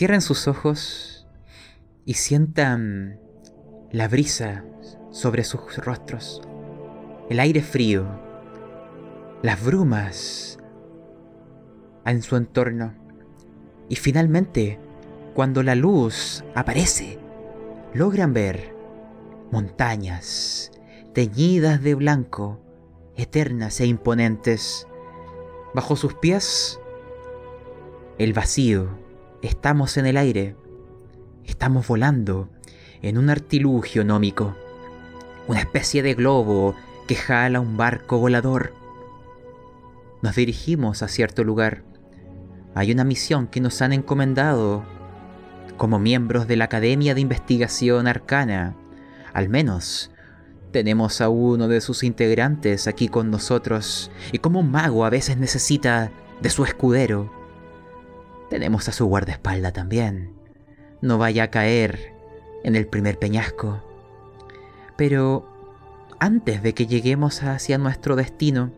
Cierren sus ojos y sientan la brisa sobre sus rostros, el aire frío, las brumas en su entorno. Y finalmente, cuando la luz aparece, logran ver montañas teñidas de blanco, eternas e imponentes. Bajo sus pies, el vacío. Estamos en el aire. Estamos volando en un artilugio nómico. Una especie de globo que jala un barco volador. Nos dirigimos a cierto lugar. Hay una misión que nos han encomendado como miembros de la Academia de Investigación Arcana. Al menos tenemos a uno de sus integrantes aquí con nosotros y como un mago a veces necesita de su escudero. Tenemos a su guardaespalda también. No vaya a caer en el primer peñasco. Pero antes de que lleguemos hacia nuestro destino,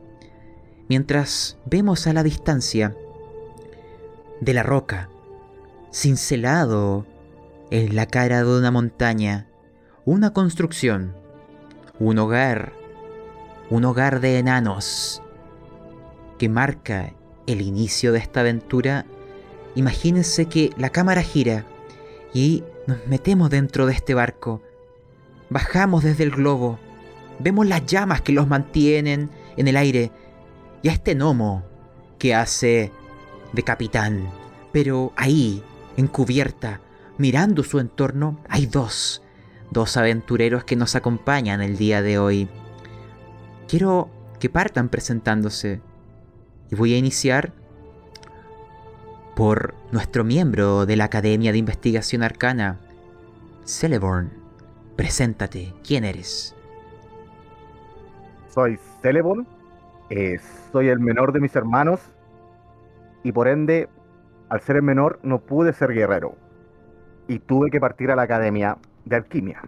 mientras vemos a la distancia de la roca, cincelado en la cara de una montaña, una construcción, un hogar, un hogar de enanos que marca el inicio de esta aventura, imagínense que la cámara gira y nos metemos dentro de este barco. Bajamos desde el globo, vemos las llamas que los mantienen en el aire y a este gnomo que hace de capitán. Pero ahí, en cubierta, mirando su entorno, hay dos, dos aventureros que nos acompañan el día de hoy. Quiero que partan presentándose y voy a iniciar por nuestro miembro de la Academia de Investigación Arcana, Celeborn. Preséntate, ¿quién eres? Soy Celeborn, eh, soy el menor de mis hermanos y por ende, al ser el menor, no pude ser guerrero y tuve que partir a la Academia de Alquimia.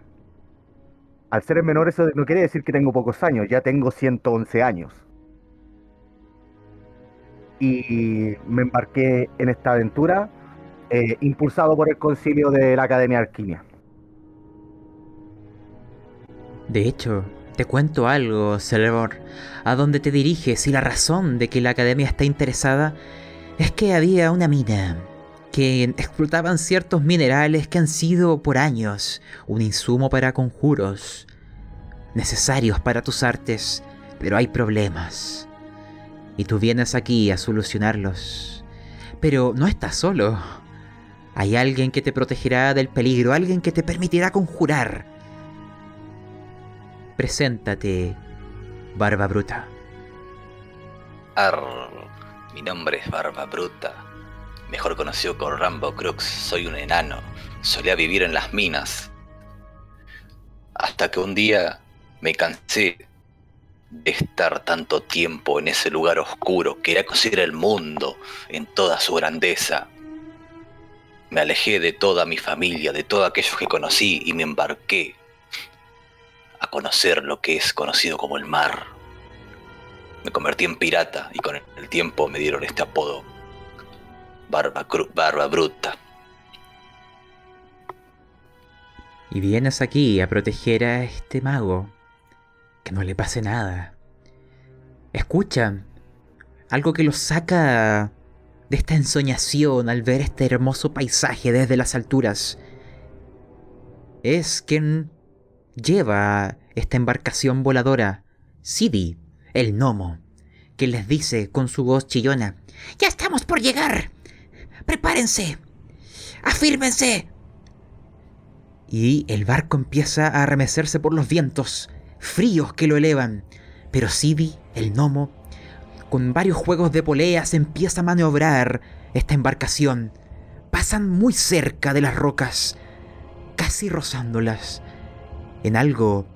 Al ser el menor eso no quiere decir que tengo pocos años, ya tengo 111 años. Y me embarqué en esta aventura eh, impulsado por el concilio de la Academia de Alquimia. De hecho, te cuento algo, Celeborn. A dónde te diriges y la razón de que la Academia está interesada es que había una mina que explotaban ciertos minerales que han sido por años un insumo para conjuros, necesarios para tus artes, pero hay problemas. Y tú vienes aquí a solucionarlos. Pero no estás solo. Hay alguien que te protegerá del peligro, alguien que te permitirá conjurar. Preséntate, Barba Bruta. Arr, mi nombre es Barba Bruta mejor conocido como Rambo Crux, soy un enano. Solía vivir en las minas. Hasta que un día me cansé estar tanto tiempo en ese lugar oscuro. Quería conocer el mundo en toda su grandeza. Me alejé de toda mi familia, de todos aquellos que conocí y me embarqué a conocer lo que es conocido como el mar. Me convertí en pirata y con el tiempo me dieron este apodo barba, barba bruta. Y vienes aquí a proteger a este mago. Que no le pase nada. Escucha, algo que lo saca de esta ensoñación al ver este hermoso paisaje desde las alturas. Es quien lleva esta embarcación voladora, Sidi, el gnomo, que les dice con su voz chillona, ¡Ya estamos por llegar! ¡Prepárense! ¡Afírmense! Y el barco empieza a arremecerse por los vientos, fríos que lo elevan. Pero Sidi, el gnomo, con varios juegos de poleas empieza a maniobrar esta embarcación. Pasan muy cerca de las rocas, casi rozándolas, en algo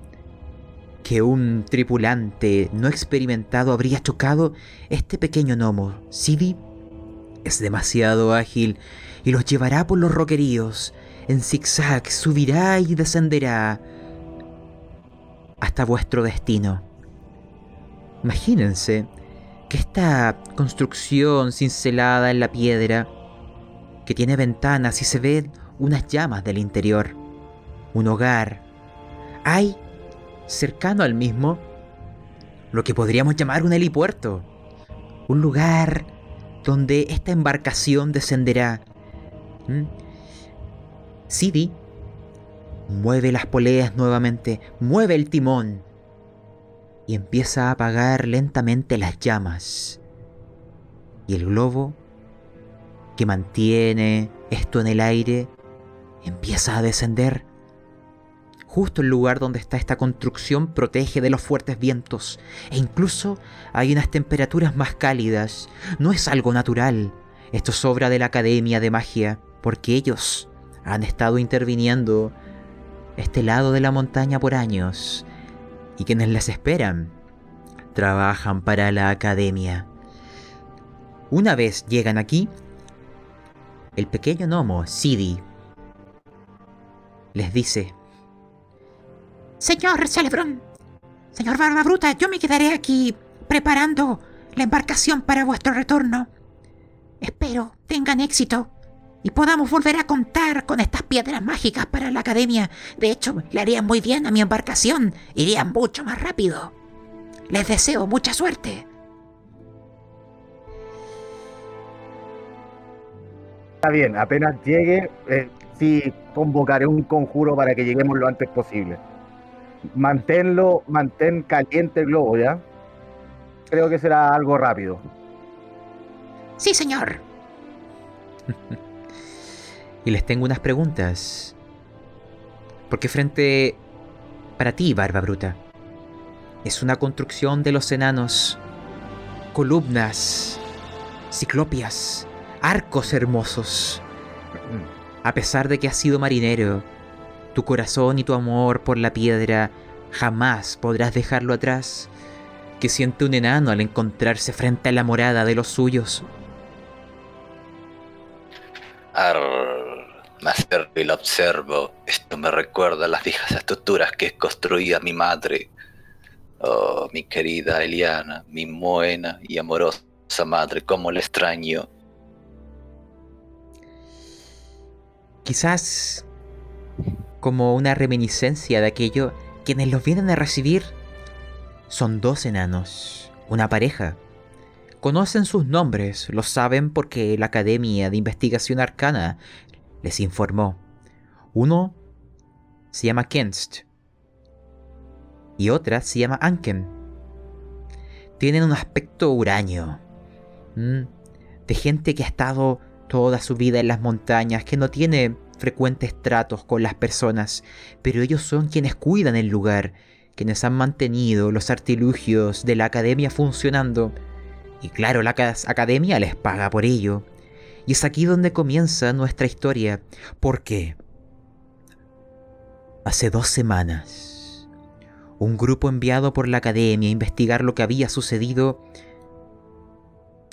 que un tripulante no experimentado habría chocado, este pequeño gnomo, Sidi, es demasiado ágil y los llevará por los roqueríos. En zigzag subirá y descenderá hasta vuestro destino. Imagínense que esta construcción cincelada en la piedra, que tiene ventanas y se ven unas llamas del interior. Un hogar. Hay, cercano al mismo, lo que podríamos llamar un helipuerto. Un lugar donde esta embarcación descenderá. ¿Mm? Sidi mueve las poleas nuevamente, mueve el timón y empieza a apagar lentamente las llamas. Y el globo que mantiene esto en el aire empieza a descender. Justo el lugar donde está esta construcción protege de los fuertes vientos e incluso hay unas temperaturas más cálidas. No es algo natural. Esto es obra de la Academia de Magia porque ellos han estado interviniendo este lado de la montaña por años y quienes las esperan trabajan para la academia. Una vez llegan aquí, el pequeño gnomo, Sidi, les dice: Señor Celebrón, señor Barba Bruta, yo me quedaré aquí preparando la embarcación para vuestro retorno. Espero tengan éxito y podamos volver a contar con estas piedras mágicas para la academia. De hecho, le harían muy bien a mi embarcación, irían mucho más rápido. Les deseo mucha suerte. Está bien, apenas llegue, eh, sí convocaré un conjuro para que lleguemos lo antes posible. Manténlo, mantén caliente el globo, ¿ya? Creo que será algo rápido. Sí, señor. y les tengo unas preguntas. Porque frente para ti, Barba Bruta, es una construcción de los enanos, columnas, ciclopias, arcos hermosos. A pesar de que has sido marinero, tu corazón y tu amor por la piedra jamás podrás dejarlo atrás. Que siente un enano al encontrarse frente a la morada de los suyos. Más lo observo. Esto me recuerda a las viejas estructuras que construía mi madre. Oh, mi querida Eliana, mi buena y amorosa madre, cómo le extraño. Quizás como una reminiscencia de aquello, quienes los vienen a recibir son dos enanos, una pareja. Conocen sus nombres, lo saben porque la Academia de Investigación Arcana les informó. Uno se llama Kenst y otra se llama Anken. Tienen un aspecto huraño, de gente que ha estado toda su vida en las montañas, que no tiene frecuentes tratos con las personas, pero ellos son quienes cuidan el lugar, quienes han mantenido los artilugios de la academia funcionando. Y claro, la academia les paga por ello. Y es aquí donde comienza nuestra historia. Porque hace dos semanas, un grupo enviado por la academia a investigar lo que había sucedido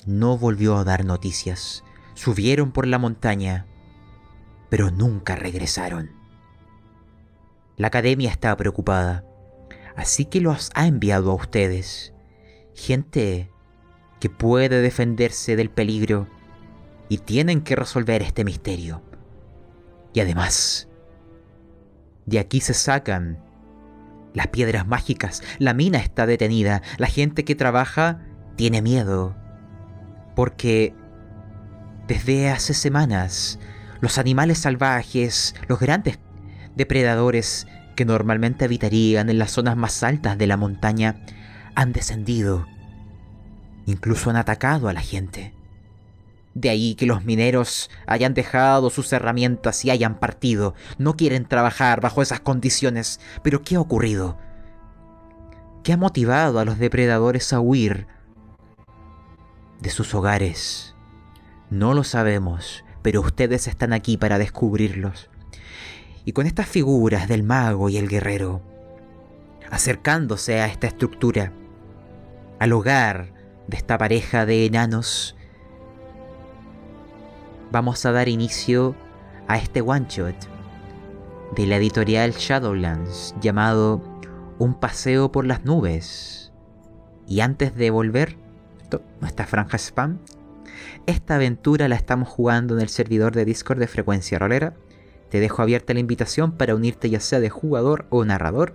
no volvió a dar noticias. Subieron por la montaña, pero nunca regresaron. La academia está preocupada, así que los ha enviado a ustedes. Gente que puede defenderse del peligro y tienen que resolver este misterio. Y además, de aquí se sacan las piedras mágicas, la mina está detenida, la gente que trabaja tiene miedo, porque desde hace semanas los animales salvajes, los grandes depredadores que normalmente habitarían en las zonas más altas de la montaña, han descendido. Incluso han atacado a la gente. De ahí que los mineros hayan dejado sus herramientas y hayan partido. No quieren trabajar bajo esas condiciones. Pero ¿qué ha ocurrido? ¿Qué ha motivado a los depredadores a huir de sus hogares? No lo sabemos, pero ustedes están aquí para descubrirlos. Y con estas figuras del mago y el guerrero, acercándose a esta estructura, al hogar de esta pareja de enanos, vamos a dar inicio a este one shot de la editorial Shadowlands llamado Un paseo por las nubes. Y antes de volver, nuestra franja spam, Esta aventura la estamos jugando en el servidor de Discord de Frecuencia Rolera. Te dejo abierta la invitación para unirte ya sea de jugador o narrador.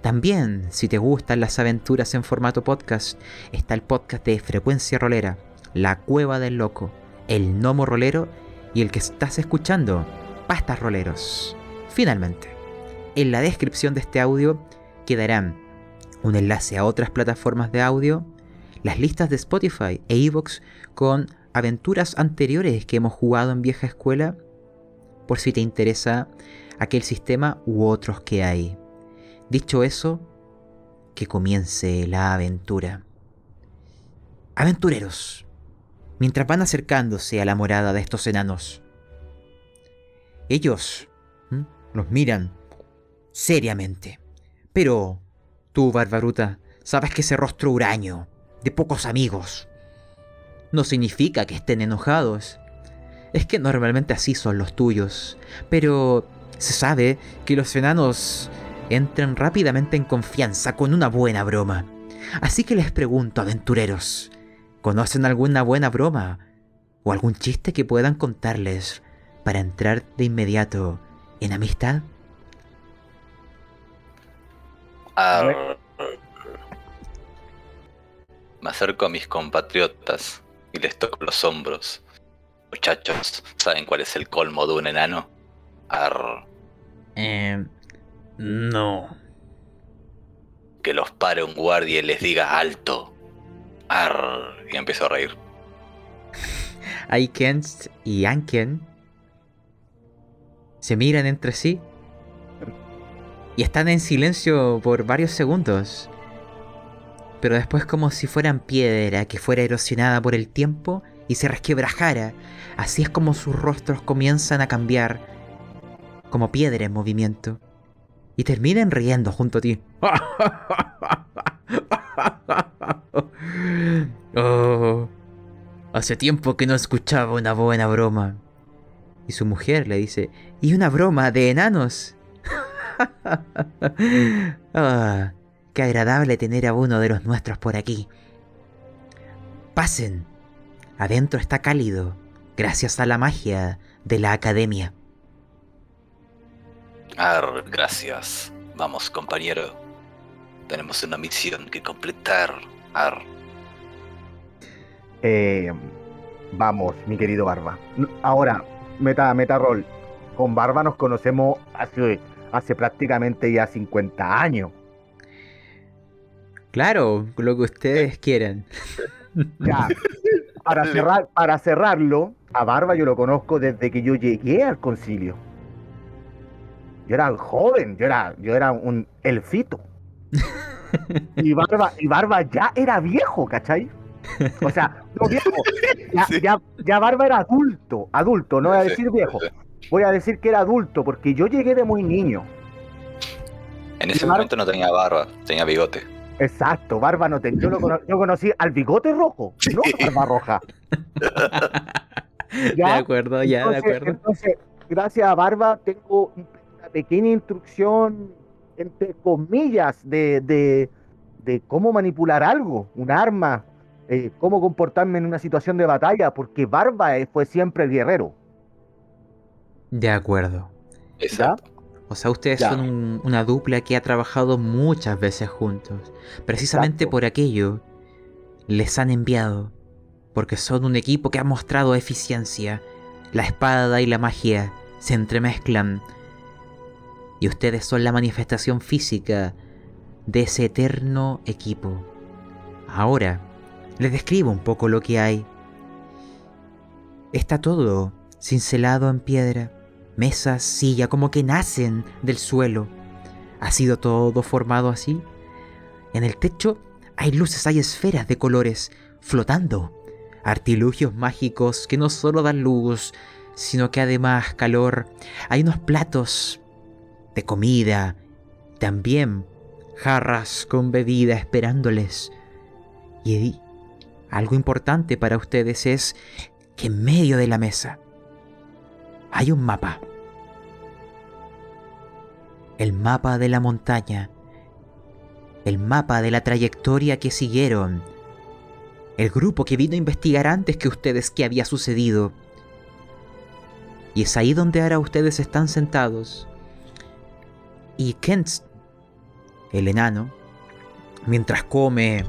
También, si te gustan las aventuras en formato podcast, está el podcast de Frecuencia Rolera, La Cueva del Loco, El Gnomo Rolero y el que estás escuchando, Pastas Roleros. Finalmente, en la descripción de este audio quedarán un enlace a otras plataformas de audio, las listas de Spotify e Evox con aventuras anteriores que hemos jugado en vieja escuela, por si te interesa aquel sistema u otros que hay. Dicho eso, que comience la aventura. Aventureros, mientras van acercándose a la morada de estos enanos, ellos los miran seriamente. Pero tú, Barbaruta, sabes que ese rostro huraño, de pocos amigos, no significa que estén enojados. Es que normalmente así son los tuyos. Pero se sabe que los enanos entran rápidamente en confianza con una buena broma. Así que les pregunto, aventureros, ¿conocen alguna buena broma? ¿O algún chiste que puedan contarles para entrar de inmediato en amistad? Arr. Me acerco a mis compatriotas y les toco los hombros. Muchachos, ¿saben cuál es el colmo de un enano? Arr. Eh, no. Que los pare un guardia y les diga alto. Arr. Y empiezo a reír. Aikens y Anken se miran entre sí y están en silencio por varios segundos. Pero después como si fueran piedra que fuera erosionada por el tiempo y se resquebrajara. Así es como sus rostros comienzan a cambiar como piedra en movimiento. Y terminan riendo junto a ti. Oh, hace tiempo que no escuchaba una buena broma. Y su mujer le dice, ¿y una broma de enanos? ah, qué agradable tener a uno de los nuestros por aquí. Pasen. Adentro está cálido, gracias a la magia de la academia. Arr, gracias. Vamos, compañero. Tenemos una misión que completar. Arr. Eh, vamos, mi querido Barba. Ahora, meta, meta rol. Con Barba nos conocemos hace, hace prácticamente ya 50 años. Claro, lo que ustedes quieran. Ya, para, cerrar, para cerrarlo, a Barba yo lo conozco desde que yo llegué al concilio. Yo era joven, yo era, yo era un elfito. Y Barba, y Barba ya era viejo, ¿cachai? O sea, no viejo, ya, Sí. ya, ya Barba era adulto, adulto, no voy a decir viejo. Voy a decir que era adulto, porque yo llegué de muy niño. En ese momento no tenía barba, tenía bigote. Exacto, Barba no tenía. Yo, lo cono- yo conocí al bigote rojo, no a Barba roja. De acuerdo, ya, de acuerdo. Entonces, gracias a Barba, tengo una pequeña instrucción, entre comillas, de, de, de cómo manipular algo, un arma, eh, cómo comportarme en una situación de batalla, porque Barba eh, fue siempre el guerrero. De acuerdo. Exacto. O sea, ustedes Ya. son un- una dupla que ha trabajado muchas veces juntos. Precisamente Exacto. por aquello les han enviado. Porque son un equipo que ha mostrado eficiencia. La espada y la magia se entremezclan. Y ustedes son la manifestación física de ese eterno equipo. Ahora, les describo un poco lo que hay. Está todo cincelado en piedra mesas, silla, como que nacen del suelo. Ha sido todo formado así. En el techo hay luces, hay esferas de colores flotando. Artilugios mágicos que no solo dan luz, sino que además calor. Hay unos platos de comida, también jarras con bebida esperándoles. Y algo importante para ustedes es que en medio de la mesa hay un mapa. El mapa de la montaña. El mapa de la trayectoria que siguieron el grupo que vino a investigar antes que ustedes qué había sucedido. Y es ahí donde ahora ustedes están sentados. Y Kent, el enano, mientras come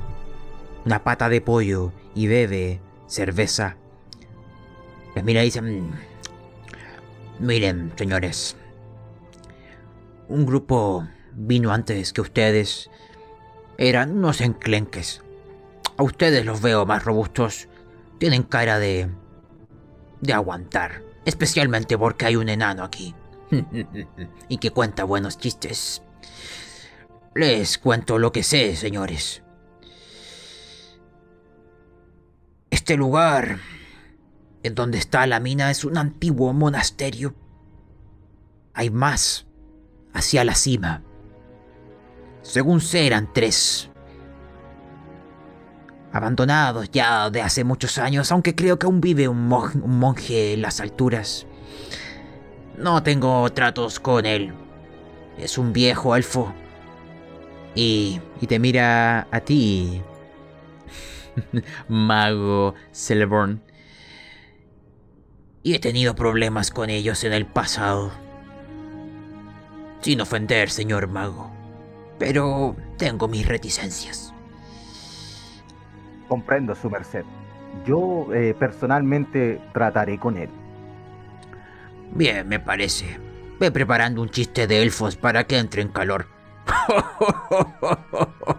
una pata de pollo y bebe cerveza, les mira y dice, "Mm, miren, señores, un grupo vino antes que ustedes. Eran unos enclenques. A ustedes los veo más robustos. Tienen cara de... de aguantar. Especialmente porque hay un enano aquí. y que cuenta buenos chistes. Les cuento lo que sé, señores. Este lugar en donde está la mina es un antiguo monasterio. Hay más hacia la cima. Según sé eran tres. Abandonados ya de hace muchos años, aunque creo que aún vive un, mon- un monje en las alturas. No tengo tratos con él. Es un viejo elfo. Y, y te mira a ti, mago Celeborn. Y he tenido problemas con ellos en el pasado. Sin ofender, señor mago. Pero tengo mis reticencias. Comprendo su merced. Yo eh, personalmente trataré con él. Bien, me parece. Ve preparando un chiste de elfos para que entre en calor.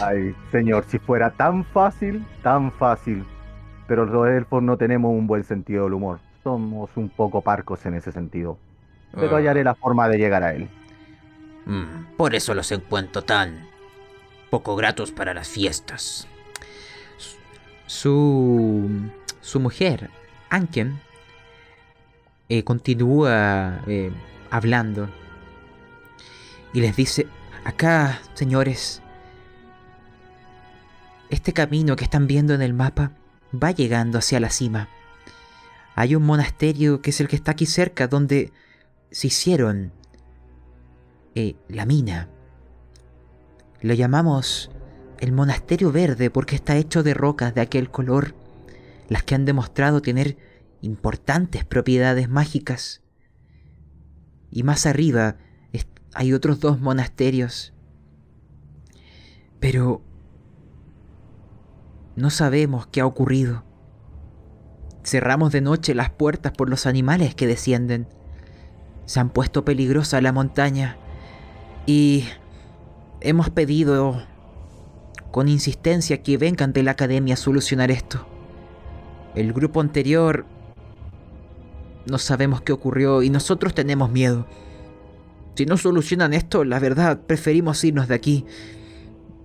Ay, señor, si fuera tan fácil, tan fácil. Pero los elfos no tenemos un buen sentido del humor. Somos un poco parcos en ese sentido. Pero hallaré la forma de llegar a él. Mm, por eso los encuentro tan poco gratos para las fiestas. Su, su mujer, Anken, eh, continúa eh, hablando y les dice, acá, señores, este camino que están viendo en el mapa va llegando hacia la cima. Hay un monasterio que es el que está aquí cerca, donde se hicieron eh, la mina. Lo llamamos el monasterio verde porque está hecho de rocas de aquel color, las que han demostrado tener importantes propiedades mágicas. Y más arriba hay otros dos monasterios. Pero no sabemos qué ha ocurrido. Cerramos de noche las puertas por los animales que descienden. Se han puesto peligrosa la montaña y hemos pedido con insistencia que vengan de la academia a solucionar esto. El grupo anterior no sabemos qué ocurrió y nosotros tenemos miedo. Si no solucionan esto, la verdad, preferimos irnos de aquí.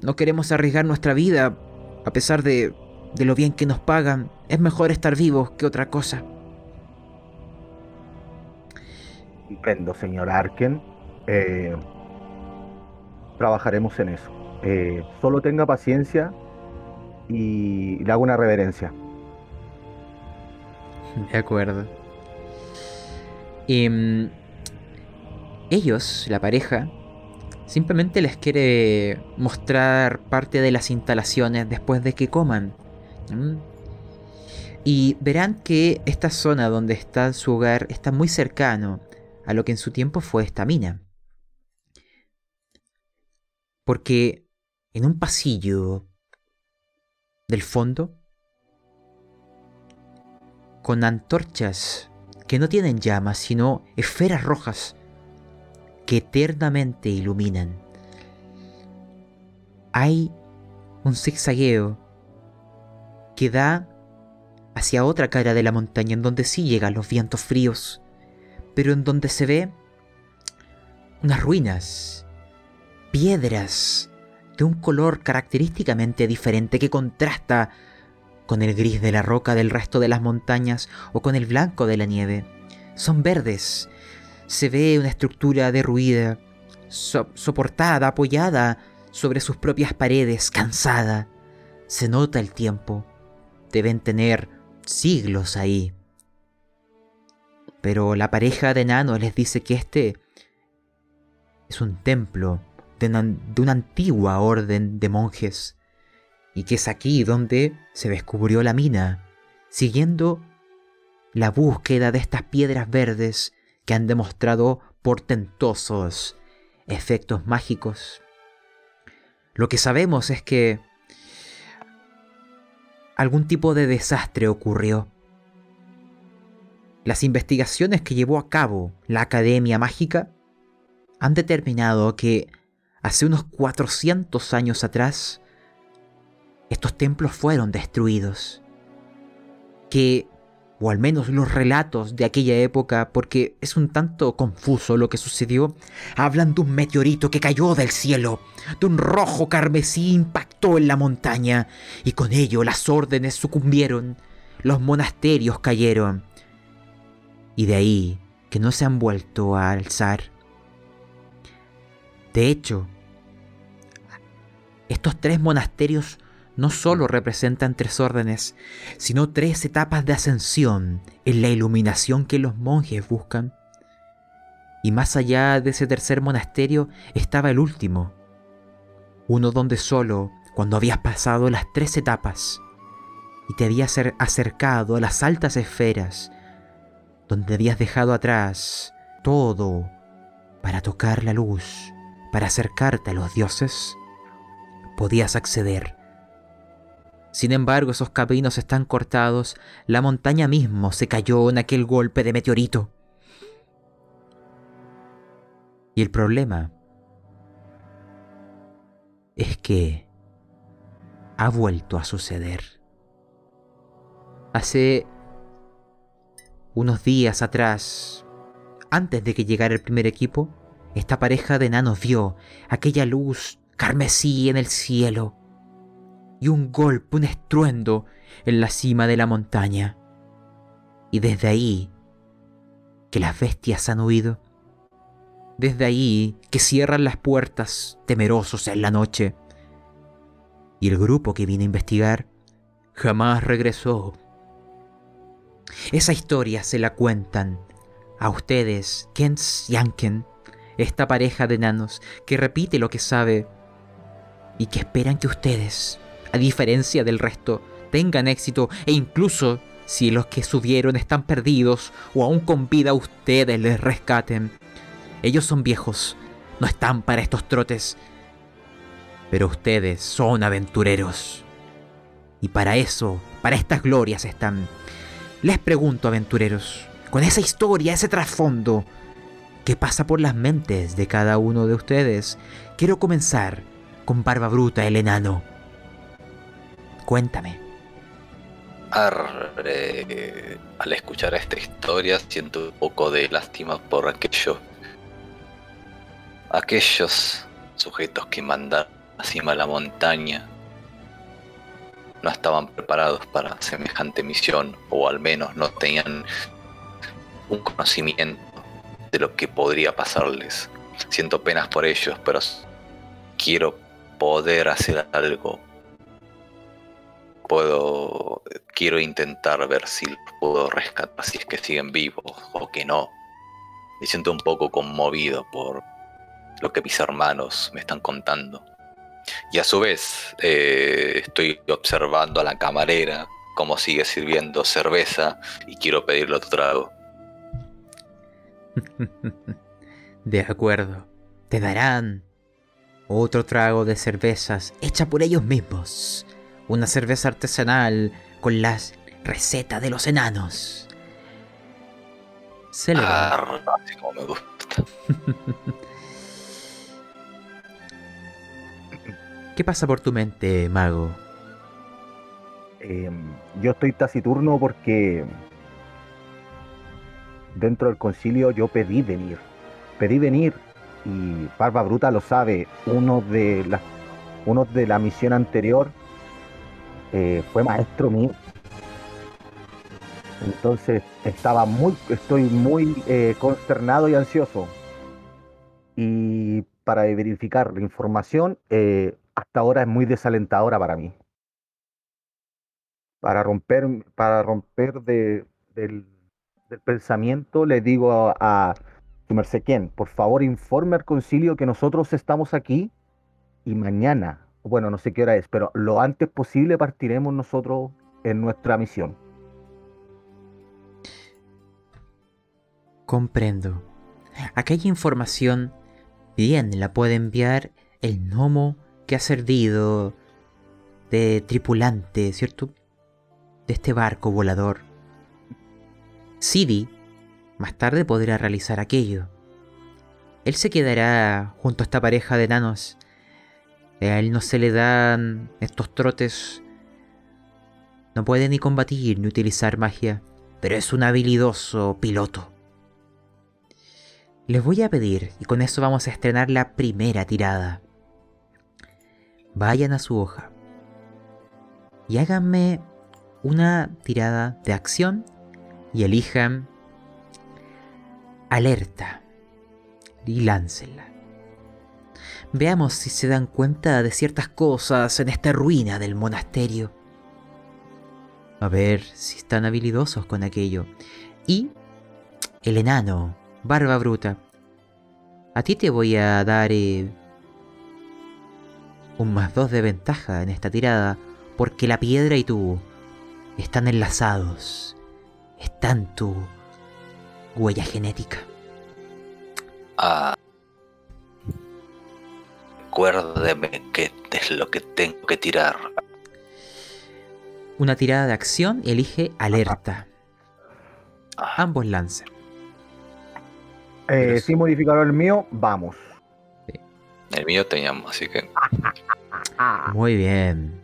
No queremos arriesgar nuestra vida, a pesar de, de lo bien que nos pagan. Es mejor estar vivos que otra cosa. Comprendo, señor Arken. Eh, trabajaremos en eso. Eh, solo tenga paciencia y le hago una reverencia. De acuerdo. Em, ellos, la pareja, simplemente les quiere mostrar parte de las instalaciones después de que coman. Y verán que esta zona donde está su hogar está muy cercano a lo que en su tiempo fue esta mina. Porque en un pasillo del fondo con antorchas que no tienen llamas, sino esferas rojas que eternamente iluminan. Hay un zigzagueo que da hacia otra cara de la montaña en donde sí llegan los vientos fríos, pero en donde se ve unas ruinas, piedras de un color característicamente diferente que contrasta con el gris de la roca del resto de las montañas o con el blanco de la nieve. Son verdes. Se ve una estructura derruida, so- soportada, apoyada sobre sus propias paredes, cansada. Se nota el tiempo. Deben tener siglos ahí. Pero la pareja de enanos les dice que este es un templo de una antigua orden de monjes y que es aquí donde se descubrió la mina, siguiendo la búsqueda de estas piedras verdes que han demostrado portentosos efectos mágicos. Lo que sabemos es que algún tipo de desastre ocurrió. Las investigaciones que llevó a cabo la Academia Mágica han determinado que hace unos 400 años atrás estos templos fueron destruidos. Que, o al menos los relatos de aquella época, porque es un tanto confuso lo que sucedió, hablan de un meteorito que cayó del cielo, de un rojo carmesí impactó en la montaña, y con ello las órdenes sucumbieron, los monasterios cayeron, y de ahí que no se han vuelto a alzar. De hecho, estos tres monasterios no solo representan tres órdenes, sino tres etapas de ascensión en la iluminación que los monjes buscan. Y más allá de ese tercer monasterio estaba el último, uno donde solo cuando habías pasado las tres etapas y te habías acercado a las altas esferas, donde habías dejado atrás todo para tocar la luz, para acercarte a los dioses, podías acceder. Sin embargo, esos caminos están cortados, la montaña mismo se cayó en aquel golpe de meteorito. Y el problema es que ha vuelto a suceder. Hace unos días atrás, antes de que llegara el primer equipo, esta pareja de enanos vio aquella luz carmesí en el cielo y un golpe, un estruendo en la cima de la montaña. Y desde ahí que las bestias han huido. Desde ahí que cierran las puertas temerosos en la noche. Y el grupo que vino a investigar jamás regresó esa historia se la cuentan a ustedes, Kens y esta pareja de enanos que repite lo que sabe y que esperan que ustedes, a diferencia del resto, tengan éxito e incluso si los que subieron están perdidos o aún con vida ustedes les rescaten. Ellos son viejos, no están para estos trotes, pero ustedes son aventureros. Y para eso, para estas glorias están. Les pregunto, aventureros, con esa historia, ese trasfondo, ¿qué pasa por las mentes de cada uno de ustedes? Quiero comenzar con Barba Bruta, el enano. Cuéntame. al escuchar esta historia siento un poco de lástima por aquellos aquellos sujetos que mandan encima de la montaña no estaban preparados para semejante misión o al menos no tenían un conocimiento de lo que podría pasarles. Siento penas por ellos, pero quiero poder hacer algo. Puedo, quiero intentar ver si puedo rescatar, si es que siguen vivos o que no. Me siento un poco conmovido por lo que mis hermanos me están contando. Y a su vez eh, estoy observando a la camarera cómo sigue sirviendo cerveza y quiero pedirle otro trago. De acuerdo. Te darán otro trago de cervezas hecha por ellos mismos. Una cerveza artesanal con las recetas de los enanos. Se le ah, así como me gusta. ¿Qué pasa por tu mente, mago? Em, yo estoy taciturno porque dentro del concilio yo pedí venir. Pedí venir y Barba Bruta lo sabe. Uno de la, uno de la misión anterior eh, fue maestro mío. Entonces estaba muy, estoy muy eh, consternado y ansioso. Y para verificar la información, eh, hasta ahora es muy desalentadora para mí. Para romper, para romper de, del, pensamiento, le digo a, su merced por favor informe al concilio que nosotros estamos aquí y mañana bueno, no sé qué hora es, pero lo antes posible partiremos nosotros en nuestra misión. Comprendo. Aquella información bien la puede enviar el gnomo que ha servido de tripulante, ¿cierto? De este barco volador. Sidi más tarde podrá realizar aquello. Él se quedará junto a esta pareja de enanos. A él no se le dan estos trotes. No puede ni combatir ni utilizar magia, pero es un habilidoso piloto. Les voy a pedir, y con eso vamos a estrenar la primera tirada. Vayan a su hoja y háganme una tirada de acción y elijan alerta y láncenla. Veamos si se dan cuenta de ciertas cosas en esta ruina del monasterio. A ver si están habilidosos con aquello. Y el enano, barba bruta. A ti te voy a dar eh, un más dos de ventaja en esta tirada, porque la piedra y tú están enlazados. Están tu huella genética. Ah. Recuérdeme qué es lo que tengo que tirar. Una tirada de acción elige alerta. Ah, Ambos lancen. Eh, sin modificador el mío, vamos. el mío teníamos, así que. Muy bien.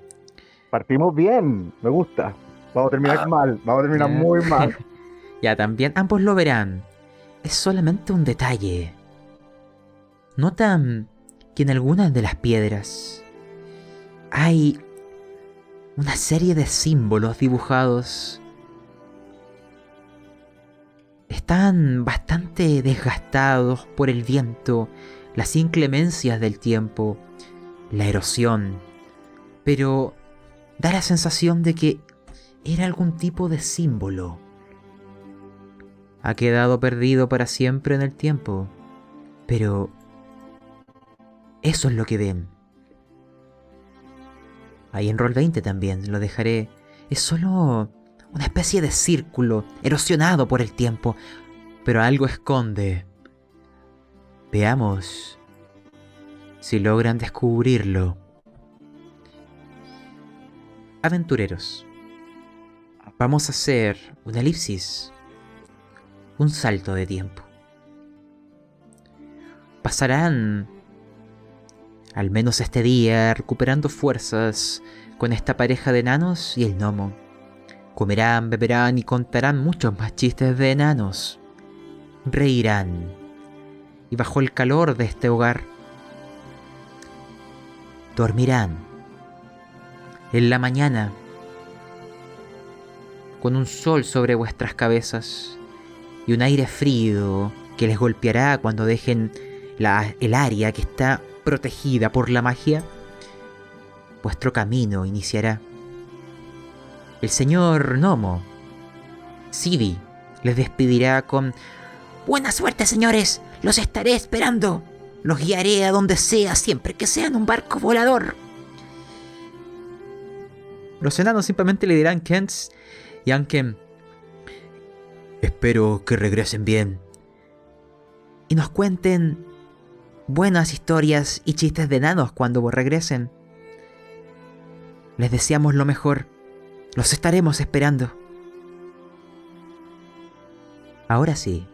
Partimos bien, me gusta. Vamos a terminar Ah. mal, vamos a terminar muy mal. Ya también ambos lo verán. Es solamente un detalle. Notan que en algunas de las piedras hay una serie de símbolos dibujados. Están bastante desgastados por el viento, las inclemencias del tiempo, la erosión, pero da la sensación de que era algún tipo de símbolo ha quedado perdido para siempre en el tiempo. Pero... Eso es lo que ven. Ahí en Roll 20 también, lo dejaré. Es solo una especie de círculo erosionado por el tiempo, pero algo esconde. Veamos si logran descubrirlo. Aventureros, vamos a hacer una elipsis un salto de tiempo. Pasarán al menos este día recuperando fuerzas con esta pareja de enanos y el gnomo. Comerán, beberán y contarán muchos más chistes de enanos. Reirán. Y bajo el calor de este hogar, dormirán. En la mañana, con un sol sobre vuestras cabezas, y un aire frío que les golpeará cuando dejen el área que está protegida por la magia, vuestro camino iniciará. El señor Nomo, Sidi, les despedirá con Buena suerte, señores. Los estaré esperando. Los guiaré a donde sea siempre que sea en un barco volador. Los enanos simplemente le dirán Kents y aunque espero que regresen bien y nos cuenten buenas historias y chistes de enanos cuando regresen. Les deseamos lo mejor. Los estaremos esperando. Ahora sí.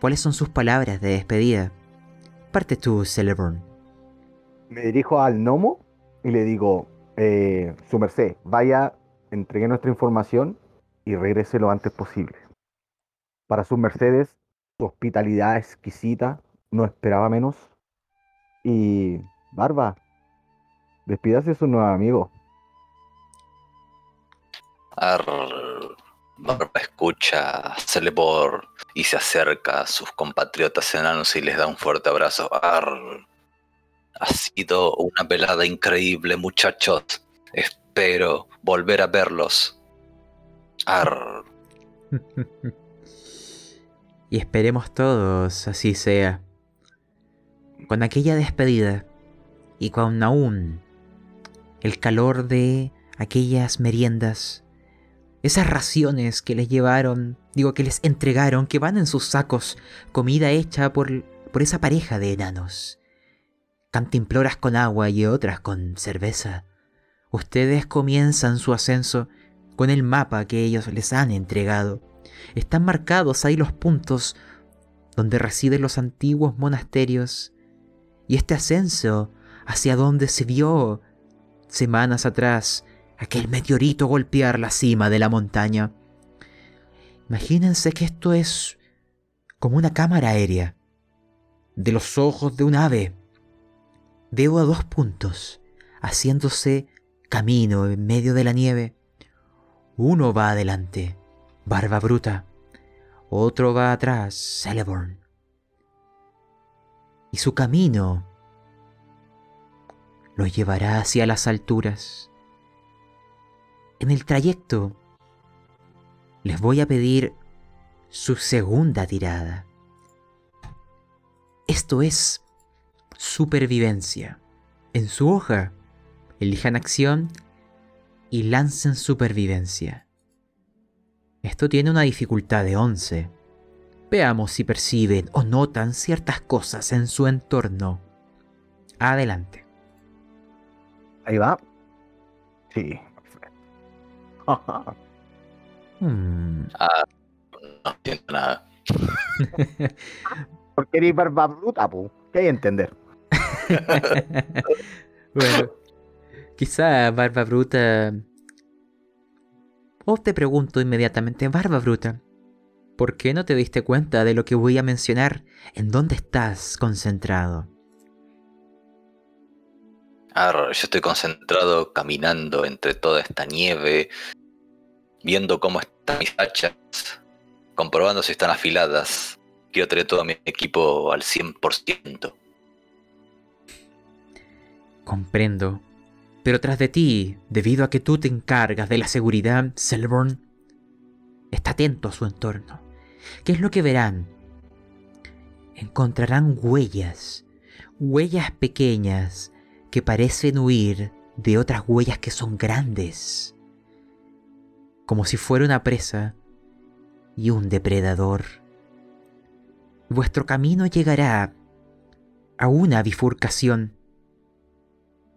¿Cuáles son sus palabras de despedida? Parte tú, Celeborn. Me dirijo al gnomo y le digo, eh, su merced, vaya, entregue nuestra información y regrese lo antes posible. Para sus mercedes, su hospitalidad exquisita, no esperaba menos. Y, Barba, despídase de su nuevo amigo. Ar... Barba escucha a Celebor y se acerca a sus compatriotas enanos y les da un fuerte abrazo. Ar... Ha sido una velada increíble, muchachos. Espero volver a verlos. Ar... y esperemos todos así sea. Con aquella despedida, y con aún el calor de aquellas meriendas, esas raciones que les llevaron, digo que les entregaron, que van en sus sacos, comida hecha por, por esa pareja de enanos. Cantimploras con agua y otras con cerveza. Ustedes comienzan su ascenso con el mapa que ellos les han entregado. Están marcados ahí los puntos donde residen los antiguos monasterios. Y este ascenso hacia donde se vio semanas atrás aquel meteorito golpear la cima de la montaña. Imagínense que esto es como una cámara aérea de los ojos de un ave. Veo a dos puntos haciéndose camino en medio de la nieve. Uno va adelante, Barba Bruta. Otro va atrás, Celeborn. Y su camino lo llevará hacia las alturas. En el trayecto les voy a pedir su segunda tirada. Esto es supervivencia. En su hoja, elijan acción y lancen supervivencia. Esto tiene una dificultad de 11. Veamos si perciben o notan ciertas cosas en su entorno. Adelante. Ahí va. Sí. Hmm. Ah, no entiendo nada. Porque eres barba bruta, pu. ¿Qué hay que entender? bueno, quizá Barba Bruta... O te pregunto inmediatamente, Barba Bruta, ¿por qué no te diste cuenta de lo que voy a mencionar? ¿En dónde estás concentrado? Arr, yo estoy concentrado caminando entre toda esta nieve, viendo cómo están mis hachas, comprobando si están afiladas. Quiero tener todo mi equipo al 100%. Comprendo. Pero tras de ti, debido a que tú te encargas de la seguridad, Selborn, está atento a su entorno. ¿Qué es lo que verán? Encontrarán huellas, huellas pequeñas que parecen huir de otras huellas que son grandes, como si fuera una presa y un depredador. Vuestro camino llegará a una bifurcación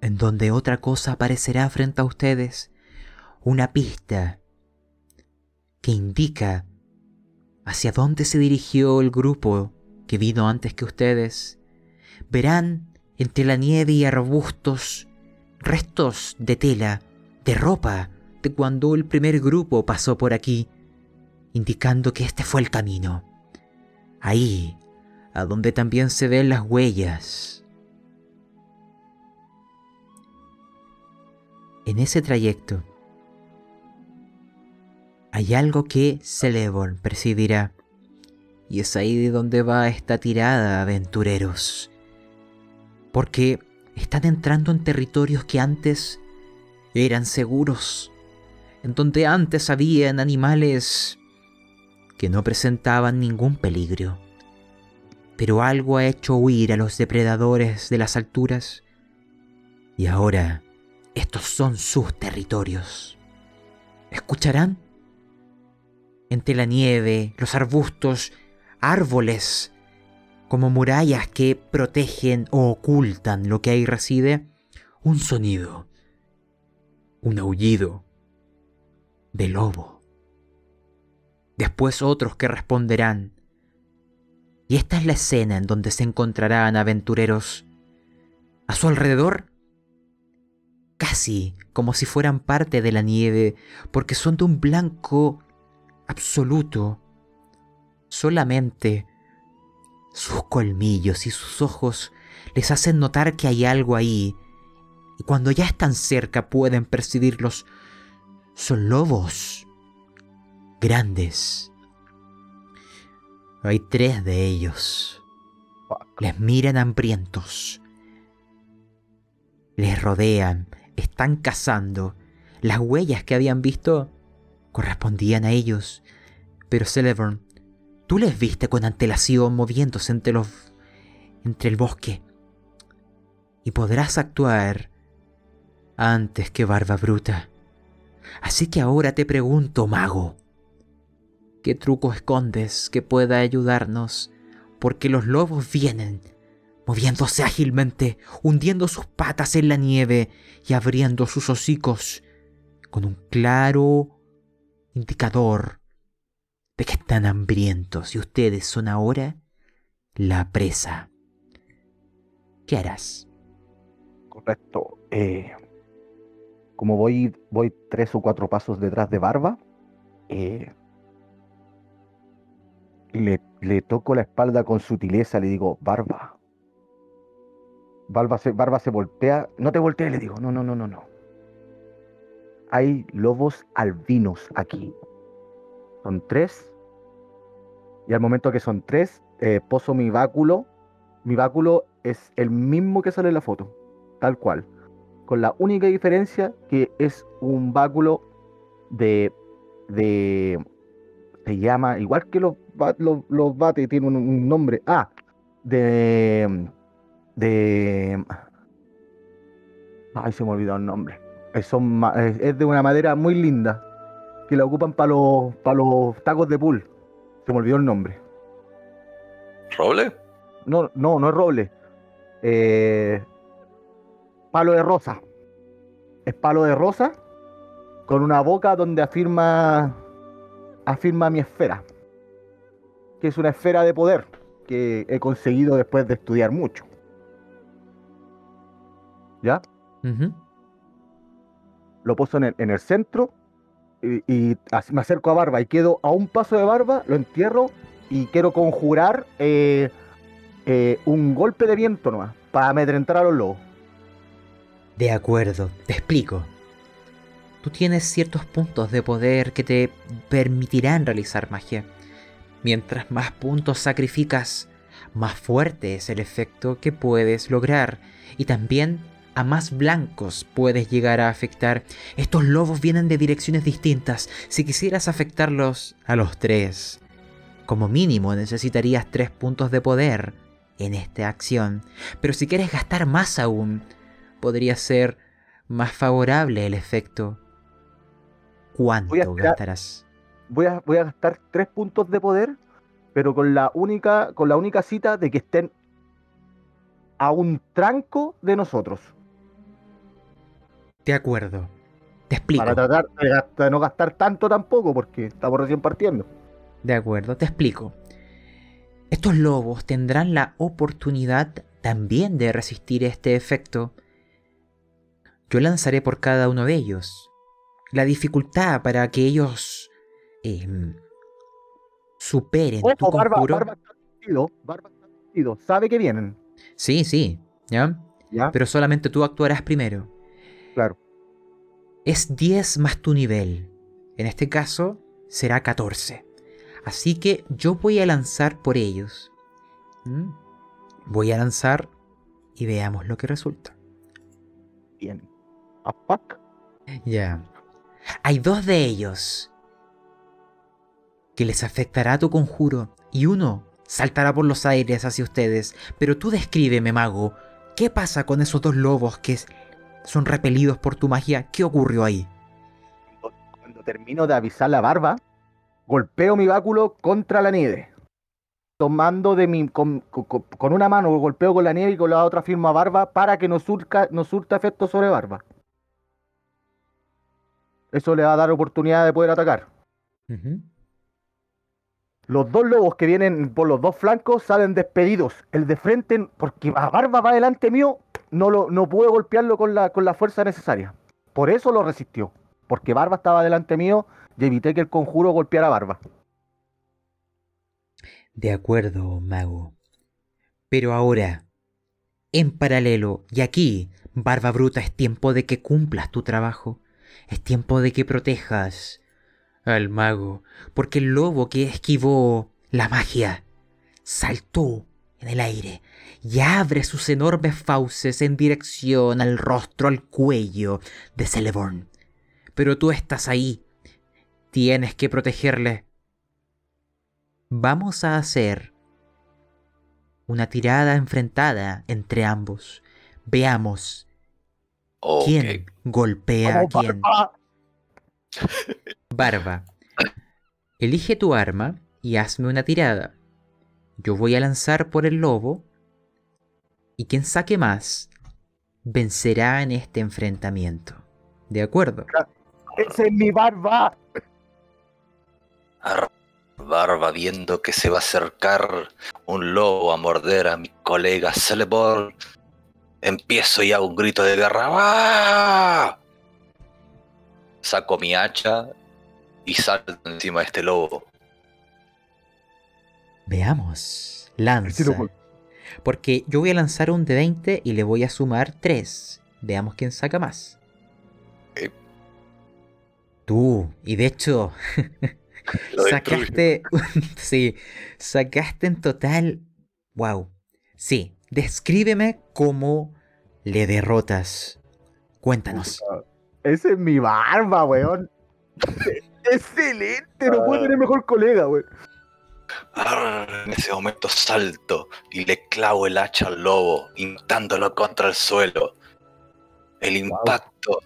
en donde otra cosa aparecerá frente a ustedes, una pista que indica hacia dónde se dirigió el grupo que vino antes que ustedes. Verán entre la nieve y arbustos restos de tela, de ropa, de cuando el primer grupo pasó por aquí, indicando que este fue el camino. Ahí, a donde también se ven las huellas en ese trayecto hay algo que Celeborn presidirá. Y es ahí de donde va esta tirada, aventureros. Porque están entrando en territorios que antes eran seguros. En donde antes habían animales que no presentaban ningún peligro. Pero algo ha hecho huir a los depredadores de las alturas. Y ahora estos son sus territorios. ¿Escucharán? Entre la nieve, los arbustos, árboles, como murallas que protegen o ocultan lo que ahí reside, un sonido, un aullido de lobo. Después otros que responderán. Y esta es la escena en donde se encontrarán aventureros. A su alrededor, casi como si fueran parte de la nieve, porque son de un blanco absoluto. Solamente sus colmillos y sus ojos les hacen notar que hay algo ahí, y cuando ya están cerca pueden percibirlos. Son lobos grandes. Hay tres de ellos. Les miran hambrientos. Les rodean están cazando. Las huellas que habían visto correspondían a ellos. Pero Celeborn, tú les viste con antelación moviéndose entre los entre el bosque. y podrás actuar antes que Barba Bruta. Así que ahora te pregunto, mago, ¿qué truco escondes que pueda ayudarnos? Porque los lobos vienen, moviéndose ágilmente, hundiendo sus patas en la nieve y abriendo sus hocicos con un claro indicador de están hambrientos y ustedes son ahora la presa. ¿Qué harás? Correcto. Eh, como voy, tres o cuatro pasos detrás de Barba, eh, le, le toco la espalda con sutileza, le digo, Barba. Barba se, Barba se voltea, no te voltees, le digo, no, no, no, no, no. Hay lobos albinos aquí. Son tres. Y al momento que son tres, eh, poso mi báculo. Mi báculo es el mismo que sale en la foto, tal cual. Con la única diferencia que es un báculo de. de se llama, igual que los, los, bates, tiene un, nombre. Ah, de. de. Ay, se me olvidó el nombre. Eh, eh, es de una madera muy linda. Que la ocupan para los, para los tacos de pool. Se me olvidó el nombre. ¿Roble? No, no, no es roble. Eh, palo de rosa. Es palo de rosa con una boca donde afirma afirma mi esfera. Que es una esfera de poder que he conseguido después de estudiar mucho. ¿Ya? Lo puso en el, en el centro y, me acerco a Barba y quedo a un paso de Barba, lo entierro y quiero conjurar eh, eh, un golpe de viento nomás para amedrentar a los lobos. De acuerdo, te explico. Tú tienes ciertos puntos de poder que te permitirán realizar magia. Mientras más puntos sacrificas, más fuerte es el efecto que puedes lograr. Y también a más blancos puedes llegar a afectar. Estos lobos vienen de direcciones distintas. Si quisieras afectarlos a los tres, como mínimo necesitarías tres puntos de poder en esta acción. Pero si quieres gastar más aún, podría ser más favorable el efecto. ¿Cuánto Voy a esperar- gastarás? Voy a, voy a gastar tres puntos de poder, pero con la única, con la única cita de que estén a un tranco de nosotros. De acuerdo. Te explico. Para tratar de, no gastar tanto tampoco, porque estamos recién partiendo. De acuerdo, te explico. Estos lobos tendrán la oportunidad también de resistir este efecto. Yo lanzaré por cada uno de ellos. La dificultad para que ellos em, superen tu Ojo, Barba, conjuro. Barba está vestido, Barba está vestido, sabe que vienen, Sí, sí, ¿ya? ¿ya? Pero solamente tú actuarás primero. Claro. Es 10 más tu nivel. En este caso será 14. Así que yo voy a lanzar por ellos. ¿Mm? Voy a lanzar y veamos lo que resulta. Bien. A fuck. Ya. Hay dos de ellos que les afectará tu conjuro y uno saltará por los aires hacia ustedes. Pero tú descríbeme, mago, ¿qué pasa con esos dos lobos que son repelidos por tu magia? ¿Qué ocurrió ahí? Cuando termino de avisar la barba, golpeo mi báculo contra la nieve. Tomando de mi. Con, con- con una mano golpeo con la nieve y con la otra firmo a barba para que no surca, no surta efecto sobre barba. Eso le va a dar oportunidad de poder atacar. Los dos lobos que vienen por los dos flancos salen despedidos. El de frente, porque a Barba va delante mío, no, lo, no pude golpearlo con la, con la fuerza necesaria. Por eso lo resistió. Porque Barba estaba delante mío y evité que el conjuro golpeara a Barba. De acuerdo, mago. Pero ahora, en paralelo, y aquí, Barba Bruta, es tiempo de que cumplas tu trabajo. Es tiempo de que protejas al mago, porque el lobo que esquivó la magia saltó en el aire y abre sus enormes fauces en dirección al rostro, al cuello de Celeborn. Pero tú estás ahí. Tienes que protegerle. Vamos a hacer una tirada enfrentada entre ambos. Veamos quién golpea a quién. Barba. Barba, elige tu arma y hazme una tirada. Yo voy a lanzar por el lobo y quien saque más vencerá en este enfrentamiento. ¿De acuerdo? Ese es mi barba. Ar- Barba viendo que se va a acercar un lobo a morder a mi colega Celeborn. Empiezo y hago un grito de guerra. ¡Ah! Saco mi hacha y salto encima de este lobo. Veamos. Lanza. Porque yo voy a lanzar un de 20 y le voy a sumar 3. Veamos quién saca más. Ok. Tú. Y de hecho, sacaste. sí. Sacaste en total. Wow. Sí. Descríbeme cómo le derrotas. Cuéntanos. Ese es mi barba, weón. Excelente, no puedo tener mejor colega, weón. Arr, En ese momento salto y le clavo el hacha al lobo, impactándolo contra el suelo. El impacto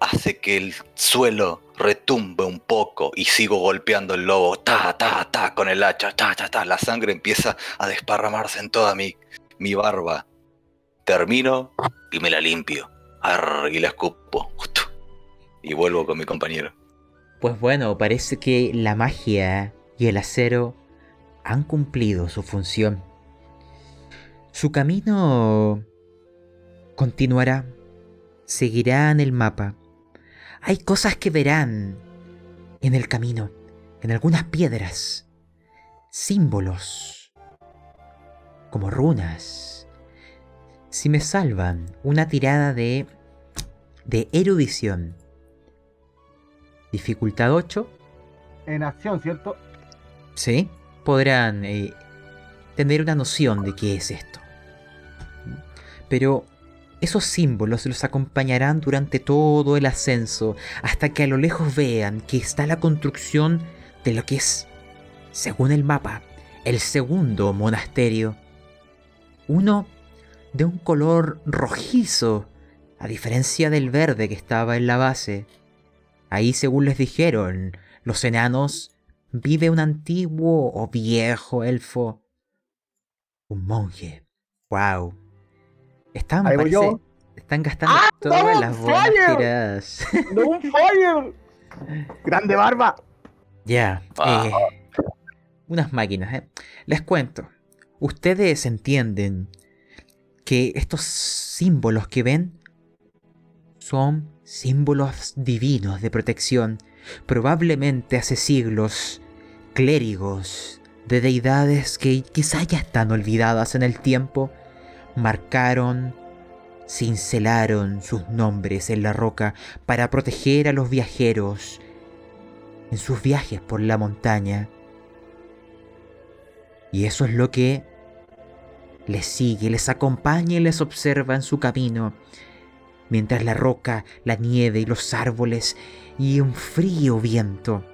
hace que el suelo retumbe un poco y sigo golpeando el lobo, ta, ta, ta, con el hacha, ta, ta, ta. La sangre empieza a desparramarse en toda mi, mi barba. Termino y me la limpio. Arr, y la escupo. Y vuelvo con mi compañero. Pues bueno, parece que la magia y el acero han cumplido su función. Su camino continuará, seguirá en el mapa. Hay cosas que verán en el camino, en algunas piedras, símbolos, como runas. Si me salvan una tirada de de erudición, dificultad 8, En acción, ¿cierto? ¿Sí? Podrán eh, tener una noción de qué es esto. Pero esos símbolos los acompañarán durante todo el ascenso, hasta que a lo lejos vean que está la construcción de lo que es, según el mapa, el segundo monasterio. Uno de un color rojizo, a diferencia del verde que estaba en la base. Ahí, según les dijeron, los enanos vive un antiguo o viejo elfo. Un monje. Wow. Están, parece- yo. están gastando ¡Ah, todas las buenas tiradas. ¡No un fire! ¡Grande barba! Ya. Ah. eh, unas máquinas, ¿eh? Les cuento. Ustedes entienden que estos símbolos que ven son símbolos divinos de protección. Probablemente hace siglos, clérigos de deidades que quizá ya están olvidadas en el tiempo, marcaron, cincelaron sus nombres en la roca para proteger a los viajeros en sus viajes por la montaña. Y eso es lo que les sigue, les acompaña y les observa en su camino, mientras la roca, la nieve y los árboles y un frío viento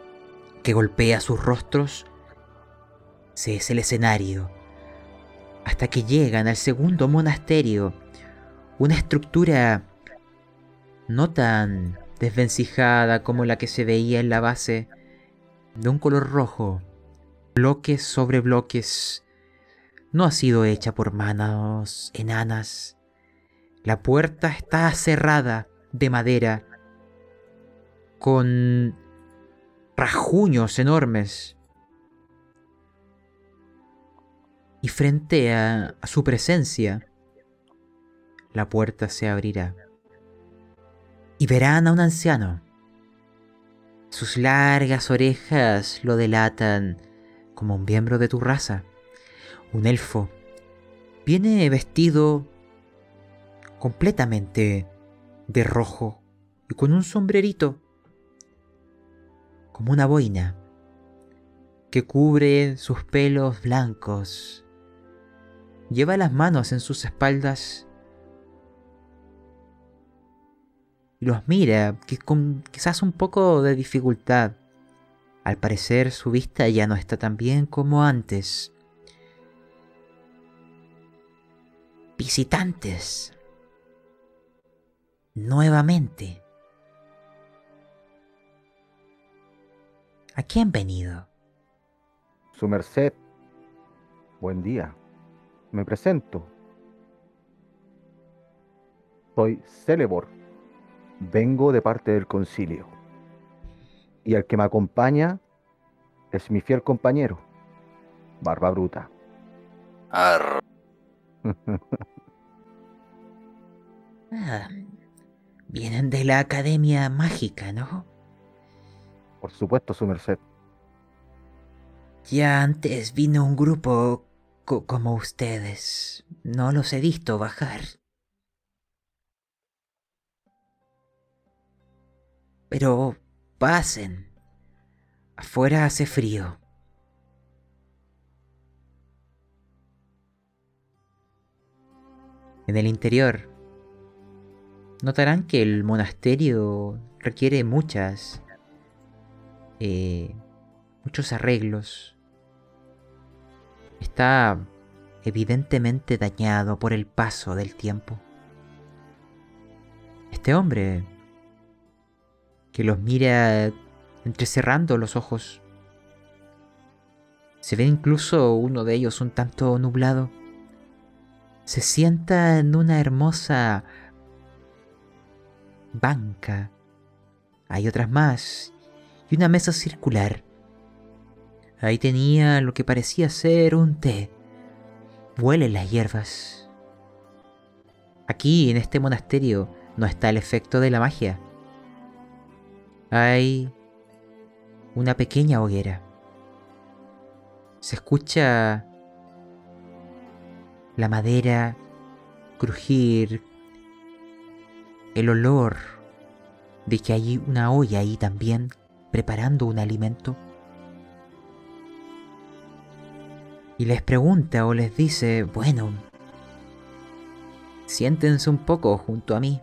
que golpea sus rostros, se es el escenario, hasta que llegan al segundo monasterio, una estructura no tan desvencijada como la que se veía en la base, de un color rojo, bloques sobre bloques. No ha sido hecha por manos enanas. La puerta está cerrada de madera, con rajuños enormes. Y frente a, a su presencia, la puerta se abrirá. Y verán a un anciano. Sus largas orejas lo delatan como un miembro de tu raza. Un elfo. Viene vestido completamente de rojo y con un sombrerito como una boina que cubre sus pelos blancos. Lleva las manos en sus espaldas y los mira, que con quizás un poco de dificultad. Al parecer su vista ya no está tan bien como antes. visitantes. Nuevamente. ¿A quién han venido? Su merced. Buen día. Me presento. Soy Celebor. Vengo de parte del concilio. Y el que me acompaña es mi fiel compañero, Barba Bruta. Arr, Ah, vienen de la Academia Mágica, ¿no? Por supuesto, su merced. Ya antes vino un grupo co- como ustedes. No los he visto bajar. Pero pasen. Afuera hace frío. En el interior, notarán que el monasterio requiere muchas, eh, muchos arreglos. Está evidentemente dañado por el paso del tiempo. Este hombre, que los mira entrecerrando los ojos, se ve incluso uno de ellos un tanto nublado se sienta en una hermosa banca. Hay otras más y una mesa circular. Ahí tenía lo que parecía ser un té. Huelen las hierbas. Aquí, en este monasterio, no está el efecto de la magia. Hay una pequeña hoguera. Se escucha la madera crujir, el olor de que hay una olla ahí también preparando un alimento. Y les pregunta o les dice, bueno, siéntense un poco junto a mí.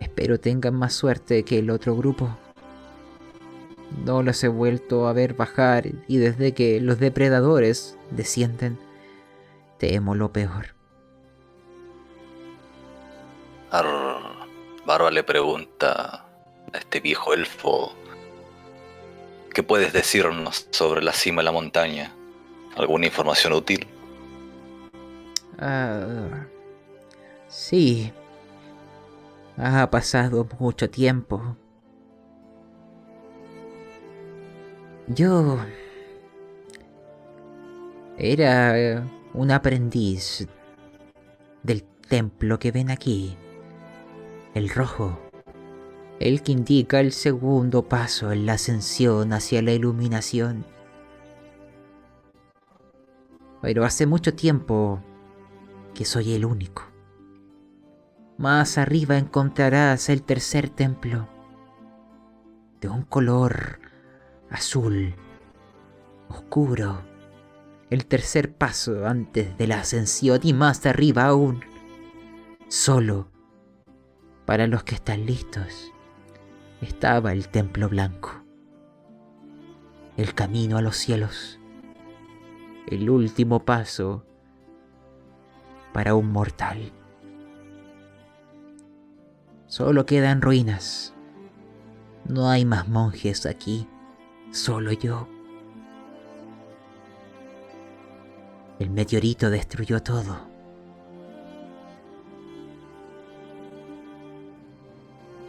Espero tengan más suerte que el otro grupo. No los he vuelto a ver bajar y desde que los depredadores descienden, temo lo peor. Barba le pregunta a este viejo elfo, ¿qué puedes decirnos sobre la cima de la montaña? ¿Alguna información útil? Ah, sí. Ha pasado mucho tiempo. Yo era un aprendiz del templo que ven aquí. El rojo. El que indica el segundo paso en la ascensión hacia la iluminación. Pero hace mucho tiempo que soy el único. Más arriba encontrarás el tercer templo, de un color azul, oscuro. El tercer paso antes de la ascensión y más arriba aún, solo para los que están listos, estaba el templo blanco, el camino a los cielos, el último paso para un mortal. Solo quedan ruinas. No hay más monjes aquí, solo yo. El meteorito destruyó todo.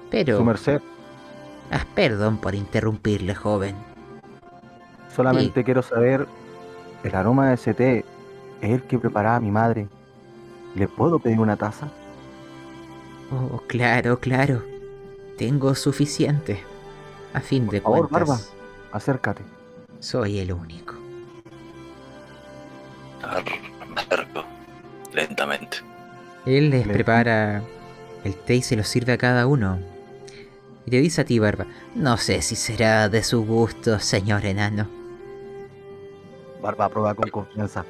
Pero... Su merced, Ah, perdón por interrumpirle, joven. solamente quiero saber, el aroma de ese té es el que preparaba mi madre. ¿Le puedo pedir una taza? Oh, claro, claro. Tengo suficiente. A fin de favor, cuentas, Barba. Acércate. soy el único. Acerco lentamente. Él les Le- prepara el té y se lo sirve a cada uno. Y te dice a ti, Barba, no sé si será de su gusto, señor enano. Barba prueba con confianza.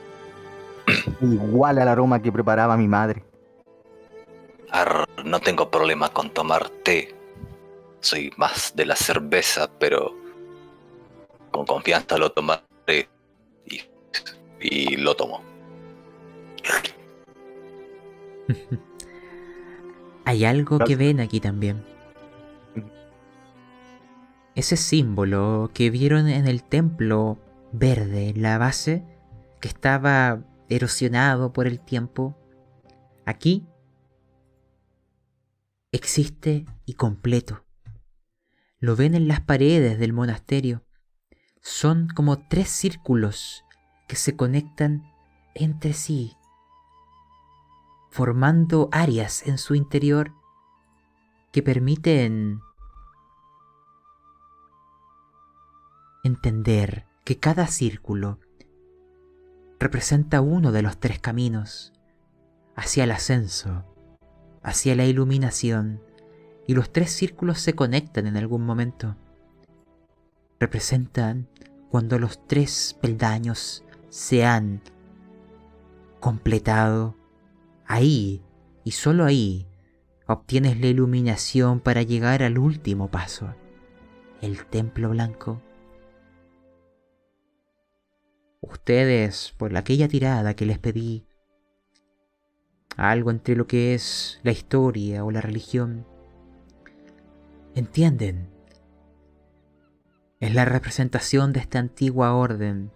Igual al aroma que preparaba mi madre. No tengo problema con tomar té. Soy más de la cerveza, pero con confianza lo tomaré. Y Y lo tomo. Hay algo que ven aquí también. Ese símbolo que vieron en el templo verde, en la base, que estaba erosionado por el tiempo, aquí existe y completo. Lo ven en las paredes del monasterio. Son como tres círculos que se conectan entre sí, formando áreas en su interior que permiten entender que cada círculo representa uno de los tres caminos hacia el ascenso, hacia la iluminación, y los tres círculos se conectan en algún momento. Representan cuando los tres peldaños se han completado. Ahí, y solo ahí, obtienes la iluminación para llegar al último paso, el templo blanco. Ustedes, por aquella tirada que les pedí, algo entre lo que es la historia o la religión, entienden. Es la representación de esta antigua orden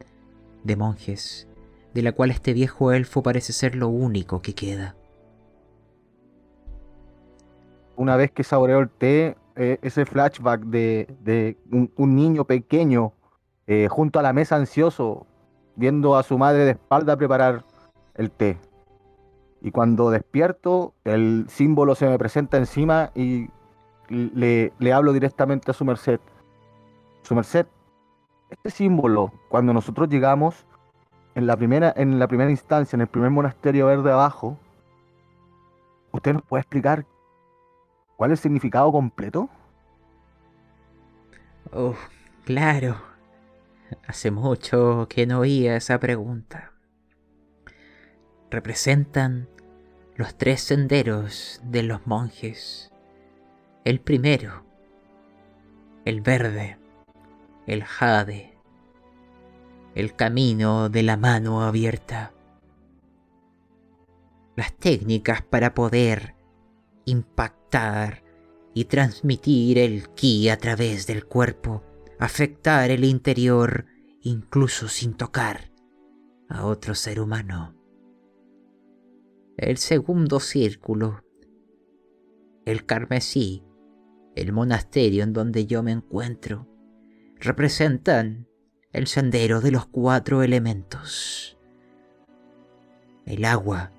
de monjes, de la cual este viejo elfo parece ser lo único que queda. Una vez que saboreó el té, eh, ese flashback de, un, niño pequeño eh, junto a la mesa ansioso, viendo a su madre de espalda preparar el té. Y cuando despierto, el símbolo se me presenta encima y le, le hablo directamente a su merced. Su merced, este símbolo, cuando nosotros llegamos en la primera, en la primera instancia, en el primer monasterio verde abajo, ¿usted nos puede explicar cuál es el significado completo? Oh, claro. Hace mucho que no oía esa pregunta. Representan los tres senderos de los monjes. El primero, el verde, el jade, el camino de la mano abierta. Las técnicas para poder impactar y transmitir el ki a través del cuerpo afectar el interior incluso sin tocar a otro ser humano. El segundo círculo, el carmesí, el monasterio en donde yo me encuentro, representan el sendero de los cuatro elementos. El agua,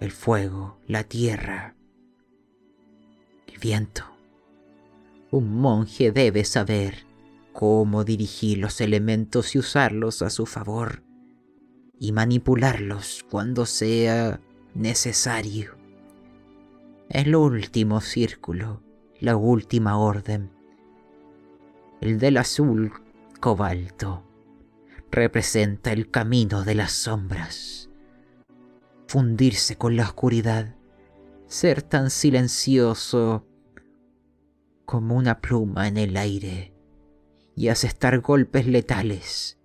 el fuego, la tierra, el viento. Un monje debe saber cómo dirigir los elementos y usarlos a su favor, y manipularlos cuando sea necesario. El último círculo, la última orden, el del azul cobalto, representa el camino de las sombras. Fundirse con la oscuridad, ser tan silencioso como una pluma en el aire y asestar golpes letales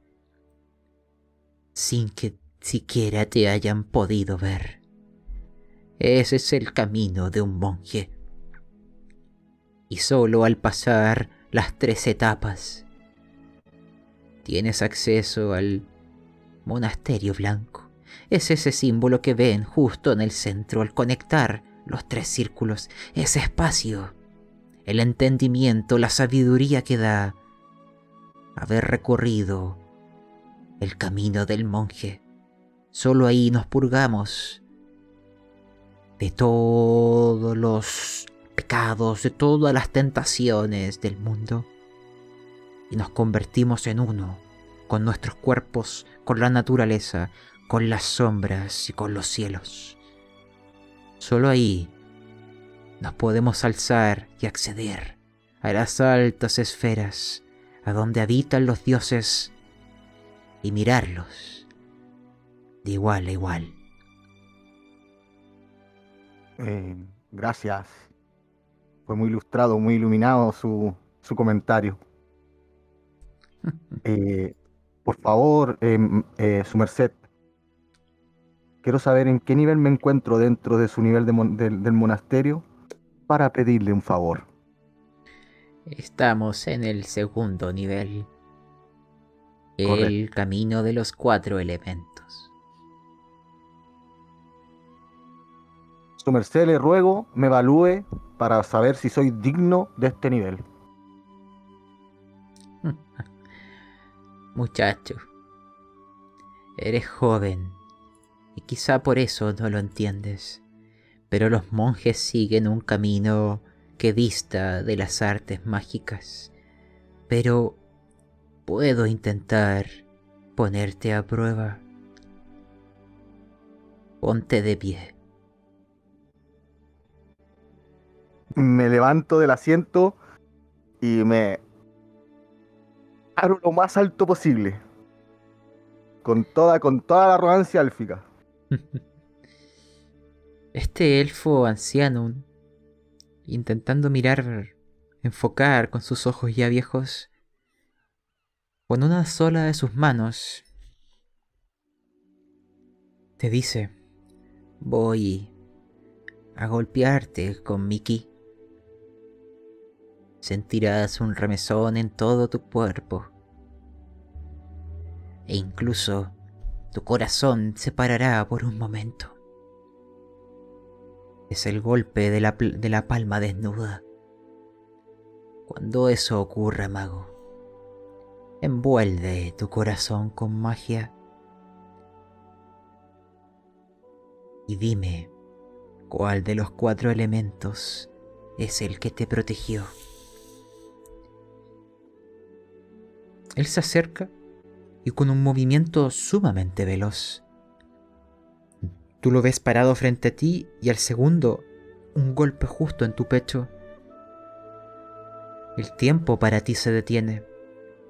sin que siquiera te hayan podido ver. Ese es el camino de un monje. Y solo al pasar las tres etapas tienes acceso al monasterio blanco. Es ese símbolo que ven justo en el centro al conectar los tres círculos, ese espacio, el entendimiento, la sabiduría que da haber recorrido el camino del monje. Solo ahí nos purgamos de todos los pecados, de todas las tentaciones del mundo y nos convertimos en uno con nuestros cuerpos, con la naturaleza, con las sombras y con los cielos. Solo ahí nos podemos alzar y acceder a las altas esferas a donde habitan los dioses y mirarlos de igual a igual. Eh, gracias. Fue muy ilustrado, muy iluminado su, su comentario. Eh, Por favor, em, eh, su merced. Quiero saber en qué nivel me encuentro dentro de su nivel de mon- del- del monasterio para pedirle un favor. Estamos en el segundo nivel. El camino de los cuatro elementos. Su merced le ruego me evalúe para saber si soy digno de este nivel. Muchacho, eres joven y quizá por eso no lo entiendes, pero los monjes siguen un camino que dista de las artes mágicas. Pero puedo intentar ponerte a prueba. Ponte de pie. Me levanto del asiento y me abro lo más alto posible. Con toda, con toda la arrogancia élfica. Este elfo anciano, intentando mirar, enfocar con sus ojos ya viejos, con una sola de sus manos, te dice, voy a golpearte con mi ki. Sentirás un remesón en todo tu cuerpo. E incluso tu corazón se parará por un momento. Es el golpe de la, de la palma desnuda. Cuando eso ocurra, mago, envuelve tu corazón con magia y dime cuál de los cuatro elementos es el que te protegió. Él se acerca y con un movimiento sumamente veloz. Tú lo ves parado frente a ti y al segundo un golpe justo en tu pecho. El tiempo para ti se detiene.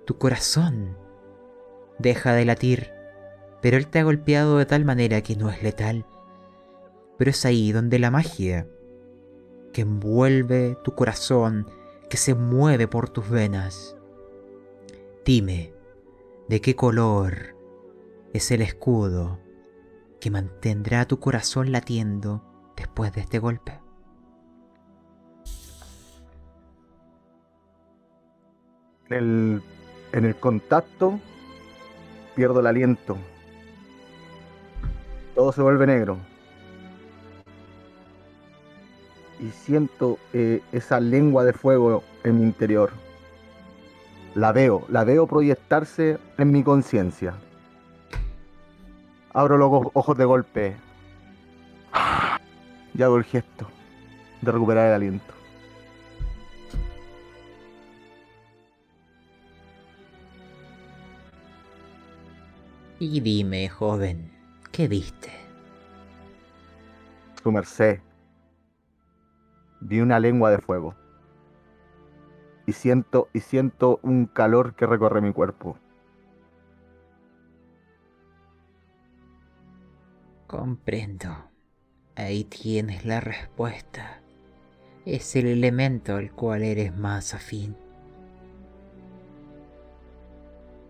Tu corazón deja de latir, pero él te ha golpeado de tal manera que no es letal. Pero es ahí donde la magia que envuelve tu corazón, que se mueve por tus venas. Dime, ¿de qué color es el escudo que mantendrá tu corazón latiendo después de este golpe? En el, en el contacto pierdo el aliento. Todo se vuelve negro. Y siento eh, esa lengua de fuego en mi interior. La veo, la veo proyectarse en mi conciencia. Abro los ojo- ojos de golpe. Y hago el gesto de recuperar el aliento. Y dime, joven, ¿qué viste? Su merced. Vi una lengua de fuego. Y siento, y siento un calor que recorre mi cuerpo. Comprendo. Ahí tienes la respuesta. Es el elemento al cual eres más afín.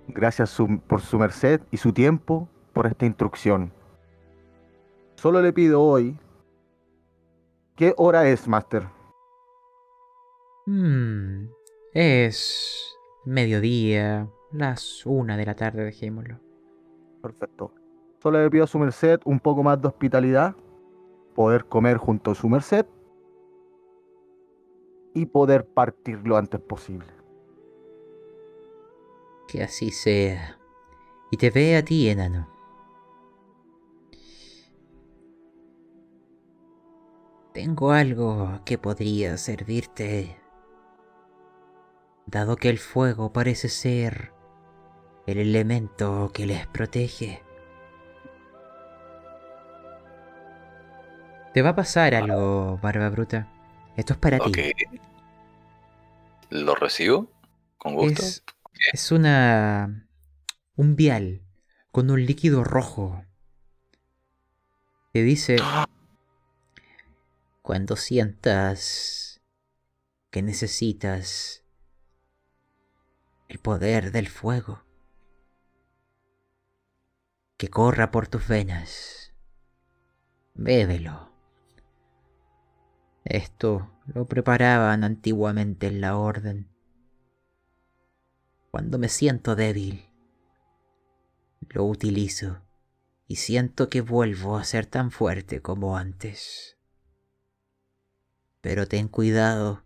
Gracias su- por su merced y su tiempo por esta instrucción. Solo le pido hoy. ¿Qué hora es, Master? Hmm, es mediodía, las una de la tarde, dejémoslo. Perfecto. Solo le pido a su merced un poco más de hospitalidad, poder comer junto a su merced y poder partir lo antes posible. Que así sea. Y te ve a ti, enano. Tengo algo que podría servirte. Dado que el fuego parece ser el elemento que les protege. Te va a pasar algo, Barba Bruta. Esto es para Ok. ti. ¿Lo recibo? Con gusto. Es, es una. un vial con un líquido rojo. Que dice. Cuando sientas que necesitas el poder del fuego, que corra por tus venas. Bébelo. Esto lo preparaban antiguamente en la orden. Cuando me siento débil, lo utilizo y siento que vuelvo a ser tan fuerte como antes. Pero ten cuidado,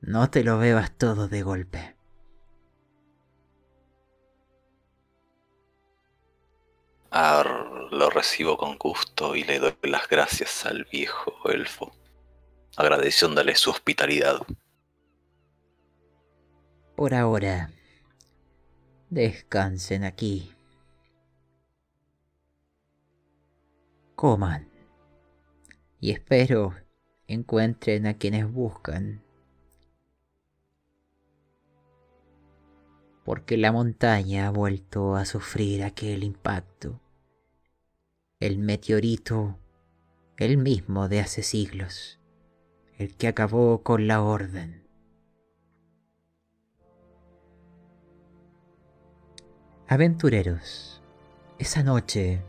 no te lo bebas todo de golpe. Ar, lo recibo con gusto y le doy las gracias al viejo elfo, agradeciéndole su hospitalidad. Por ahora, descansen aquí. Coman. Y espero encuentren a quienes buscan. Porque la montaña ha vuelto a sufrir aquel impacto. El meteorito, el mismo de hace siglos, el que acabó con la orden. Aventureros, esa noche,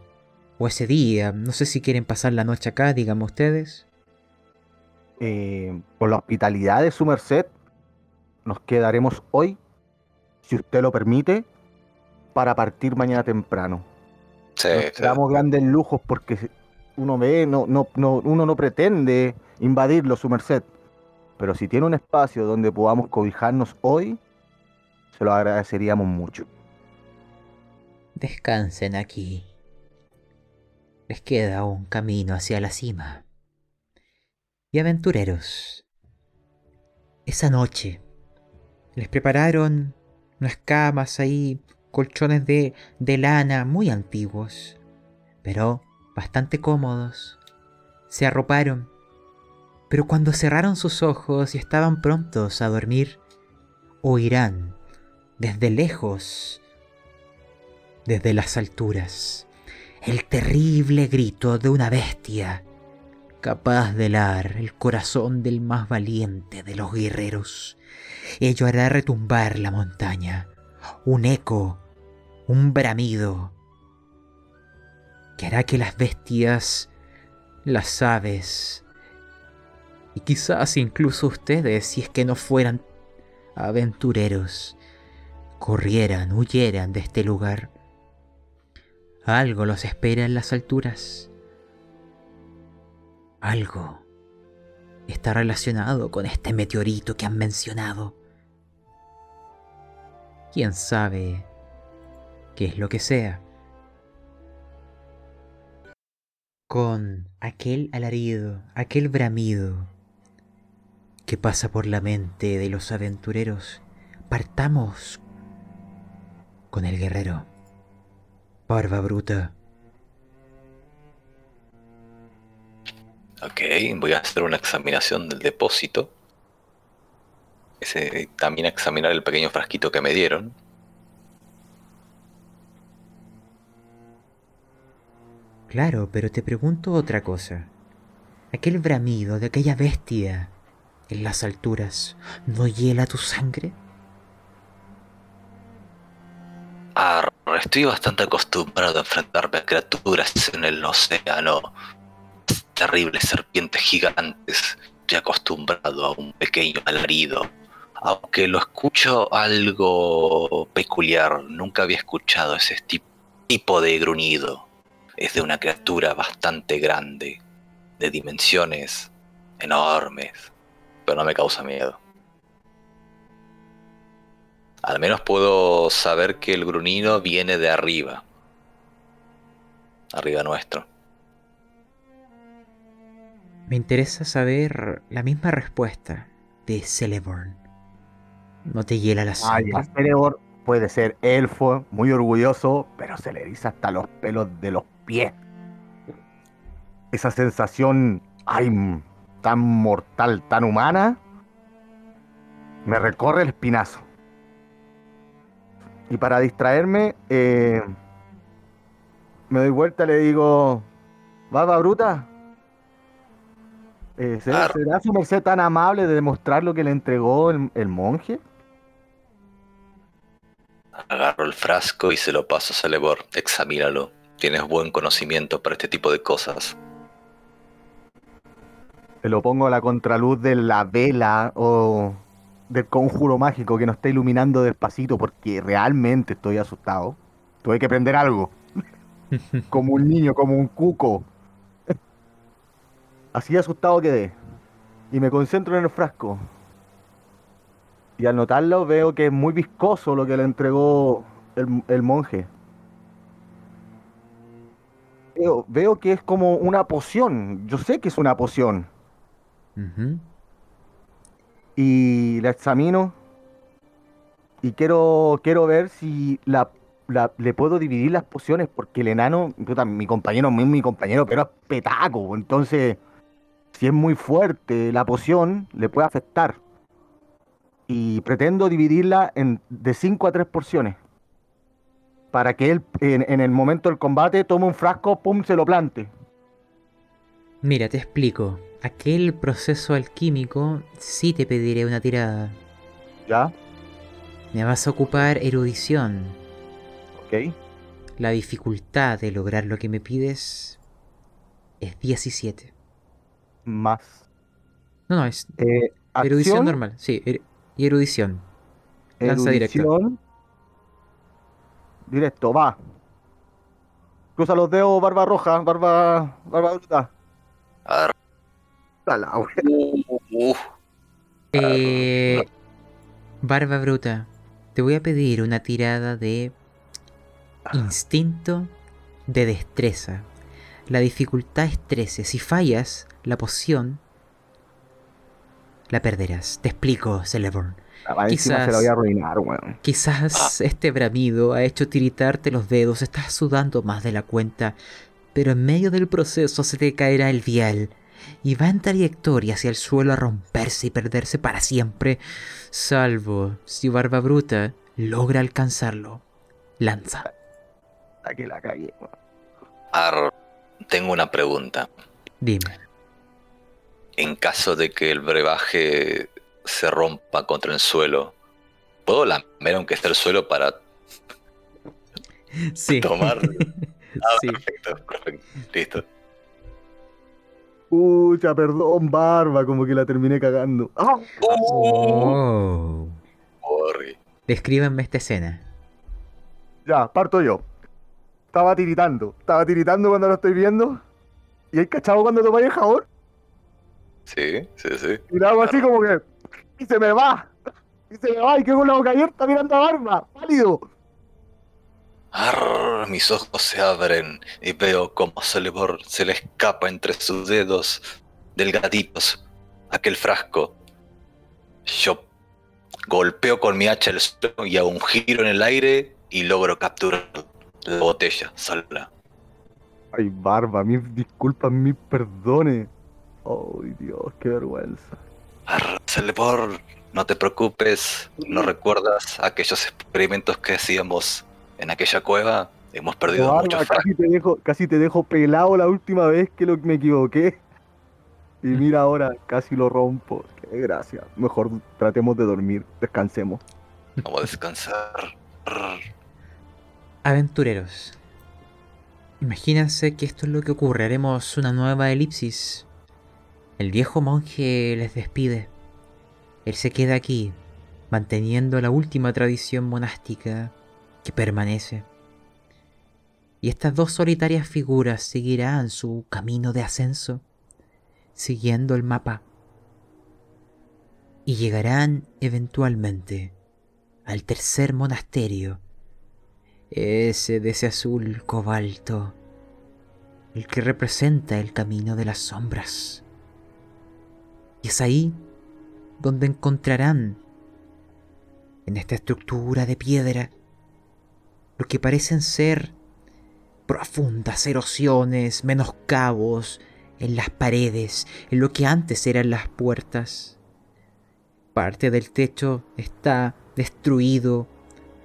o ese día, no sé si quieren pasar la noche acá, díganme ustedes. Eh, por la hospitalidad de su merced, nos quedaremos hoy, si usted lo permite, para partir mañana temprano. Sí, Nos sí. damos grandes lujos porque uno ve, no, no, no, uno no pretende invadirlo, su merced. Pero si tiene un espacio donde podamos cobijarnos hoy, se lo agradeceríamos mucho. Descansen aquí. Les queda un camino hacia la cima. Y aventureros, esa noche les prepararon unas camas ahí, colchones de, de lana muy antiguos, pero bastante cómodos. Se arroparon, pero cuando cerraron sus ojos y estaban prontos a dormir, oirán desde lejos desde las alturas el terrible grito de una bestia capaz de helar el corazón del más valiente de los guerreros. Ello hará retumbar la montaña, un eco, un bramido, que hará que las bestias, las aves, y quizás incluso ustedes, si es que no fueran aventureros, corrieran, huyeran de este lugar. Algo los espera en las alturas. Algo está relacionado con este meteorito que han mencionado. Quién sabe qué es lo que sea. Con aquel alarido, aquel bramido que pasa por la mente de los aventureros, partamos con el guerrero. Barba bruta. Ok, voy a hacer una examinación del depósito. Ese, también examinar el pequeño frasquito que me dieron. Claro, pero te pregunto otra cosa. Aquel bramido de aquella bestia en las alturas, ¿no hiela tu sangre? Arr, estoy bastante acostumbrado a enfrentarme a criaturas en el océano. Terribles serpientes gigantes. Estoy acostumbrado a un pequeño alarido. Aunque lo escucho algo peculiar, nunca había escuchado ese tipo de gruñido. Es de una criatura bastante grande, de dimensiones enormes, pero no me causa miedo. Al menos puedo saber que el grunido viene de arriba. Arriba nuestro. Me interesa saber la misma respuesta de Celeborn. ¿No te hiela la sangre? el Celeborn puede ser elfo, muy orgulloso, pero se le eriza hasta los pelos de los pies. Esa sensación, ay, tan mortal, tan humana, me recorre el espinazo. Y para distraerme, eh, me doy vuelta y le digo, Barba Bruta, eh, ¿será, será su merced tan amable de demostrar lo que le entregó el, el monje? Agarro el frasco y se lo paso a Celebor. Examínalo. Tienes buen conocimiento para este tipo de cosas. Te lo pongo a la contraluz de la vela o del conjuro mágico que nos está iluminando despacito porque realmente estoy asustado. Tuve que prender algo. como un niño, como un cuco. Así asustado quedé. Y me concentro en el frasco. Y al notarlo veo que es muy viscoso lo que le entregó el, el monje. Veo, veo que es como una poción. Yo sé que es una poción. Y la examino y quiero, quiero ver si la, la- le puedo dividir las pociones porque el enano, puta, mi compañero, mi, mi compañero, pero es petaco, entonces si es muy fuerte la poción le puede afectar y pretendo dividirla en, de 5 a 3 porciones para que él en, en el momento del combate tome un frasco, pum, se lo plante. Mira, te explico. Aquel proceso alquímico sí te pediré una tirada. ¿Ya? Me vas a ocupar erudición. ¿Ok? La dificultad de lograr lo que me pides es 17. Más. No, no, es Eh, erudición acción, normal. Sí, er- y erudición. Lanza directa. Directo, va. Cruza los dedos, barba roja, barba, barba bruta. Ar- la wea. Uh, Eh, barba bruta, te voy a pedir una tirada de instinto de destreza. La dificultad es 13. Si fallas la poción, la perderás. Te explico, Celeborn. Quizás- se la voy a arruinar, weón. Quizás este bramido ha hecho tiritarte los dedos, estás sudando más de la cuenta, pero en medio del proceso se te caerá el vial y va en trayectoria hacia el suelo a romperse y perderse para siempre, salvo si Barba Bruta logra alcanzarlo. Lanza. La que la cagué, weón. ar- tengo una pregunta. Dime. En caso de que el brebaje se rompa contra el suelo, ¿puedo lamer aunque esté el suelo para Sí. tomar? Ah, Sí. perfecto, perfecto. Listo. Pucha, perdón, barba, como que la terminé cagando. ¡Ah! Oh. Sorry. Descríbanme esta escena. Ya, parto yo. Estaba tiritando, estaba tiritando cuando lo estoy viendo. ¿Y hay cachado cuando tomáis el jabón? Sí, sí, sí. Y hago así como que. ¡Y se me va! ¡Y se me va! Y quedo con la boca abierta mirando a barba, pálido. Arr, mis ojos se abren y veo cómo Celeborn se le escapa entre sus dedos delgaditos aquel frasco. Yo golpeo con mi hacha el suelo y hago un giro en el aire y logro capturar la botella sola. Ay, barba, mis disculpas, mis perdones. Ay, Dios, qué vergüenza. Arr, Celeborn, no te preocupes, ¿no recuerdas aquellos experimentos que hacíamos en aquella cueva? Hemos perdido muchos frascos. casi te dejo, casi te dejo pelado la última vez que lo, me equivoqué. Y mira ahora, casi lo rompo. Qué gracia. Mejor tratemos de dormir, descansemos. Vamos a descansar. Aventureros. Imagínense que esto es lo que ocurre. Haremos una nueva elipsis. El viejo monje les despide. Él se queda aquí, manteniendo la última tradición monástica que permanece. Y estas dos solitarias figuras seguirán su camino de ascenso, siguiendo el mapa. Y llegarán eventualmente al tercer monasterio ese de ese azul cobalto, el que representa el camino de las sombras. Y es ahí donde encontrarán, en esta estructura de piedra, lo que parecen ser profundas erosiones, menoscabos en las paredes, en lo que antes eran las puertas. Parte del techo está destruido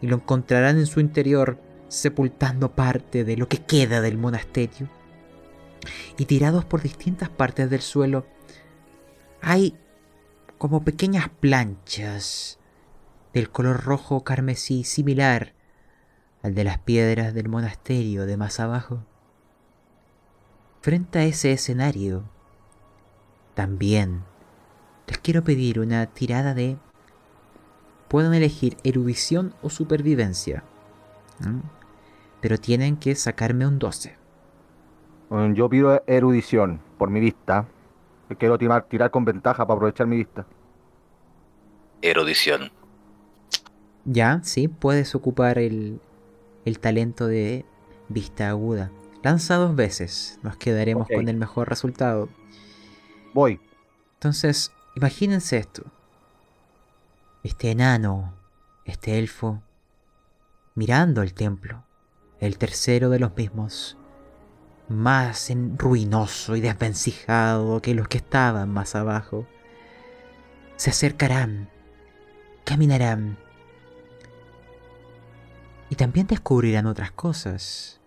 y lo encontrarán en su interior sepultando parte de lo que queda del monasterio. Y tirados por distintas partes del suelo hay como pequeñas planchas del color rojo carmesí similar al de las piedras del monasterio de más abajo. Frente a ese escenario, también les quiero pedir una tirada de... Pueden elegir erudición o supervivencia. ¿Mm? Pero tienen que sacarme un 12. Bueno, Yo pido erudición por mi vista. Quiero tirar, tirar con ventaja para aprovechar mi vista. Erudición. Ya, sí, puedes ocupar el, el talento de vista aguda. Lanza dos veces. Nos quedaremos con el mejor resultado. Voy. Entonces, imagínense esto. Este enano, este elfo, mirando el templo, el tercero de los mismos, más en- ruinoso y desvencijado que los que estaban más abajo. Se acercarán, caminarán y también descubrirán otras cosas.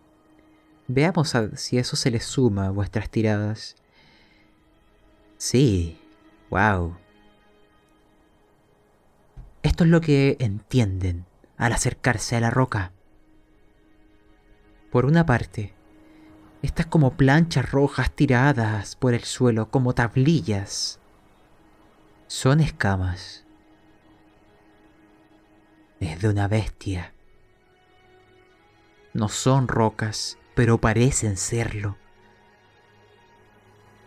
Veamos si eso se les suma a vuestras tiradas. Sí, wow. Esto es lo que entienden al acercarse a la roca. Por una parte, estas como planchas rojas tiradas por el suelo como tablillas. Son escamas. Es de una bestia. No son rocas, pero parecen serlo.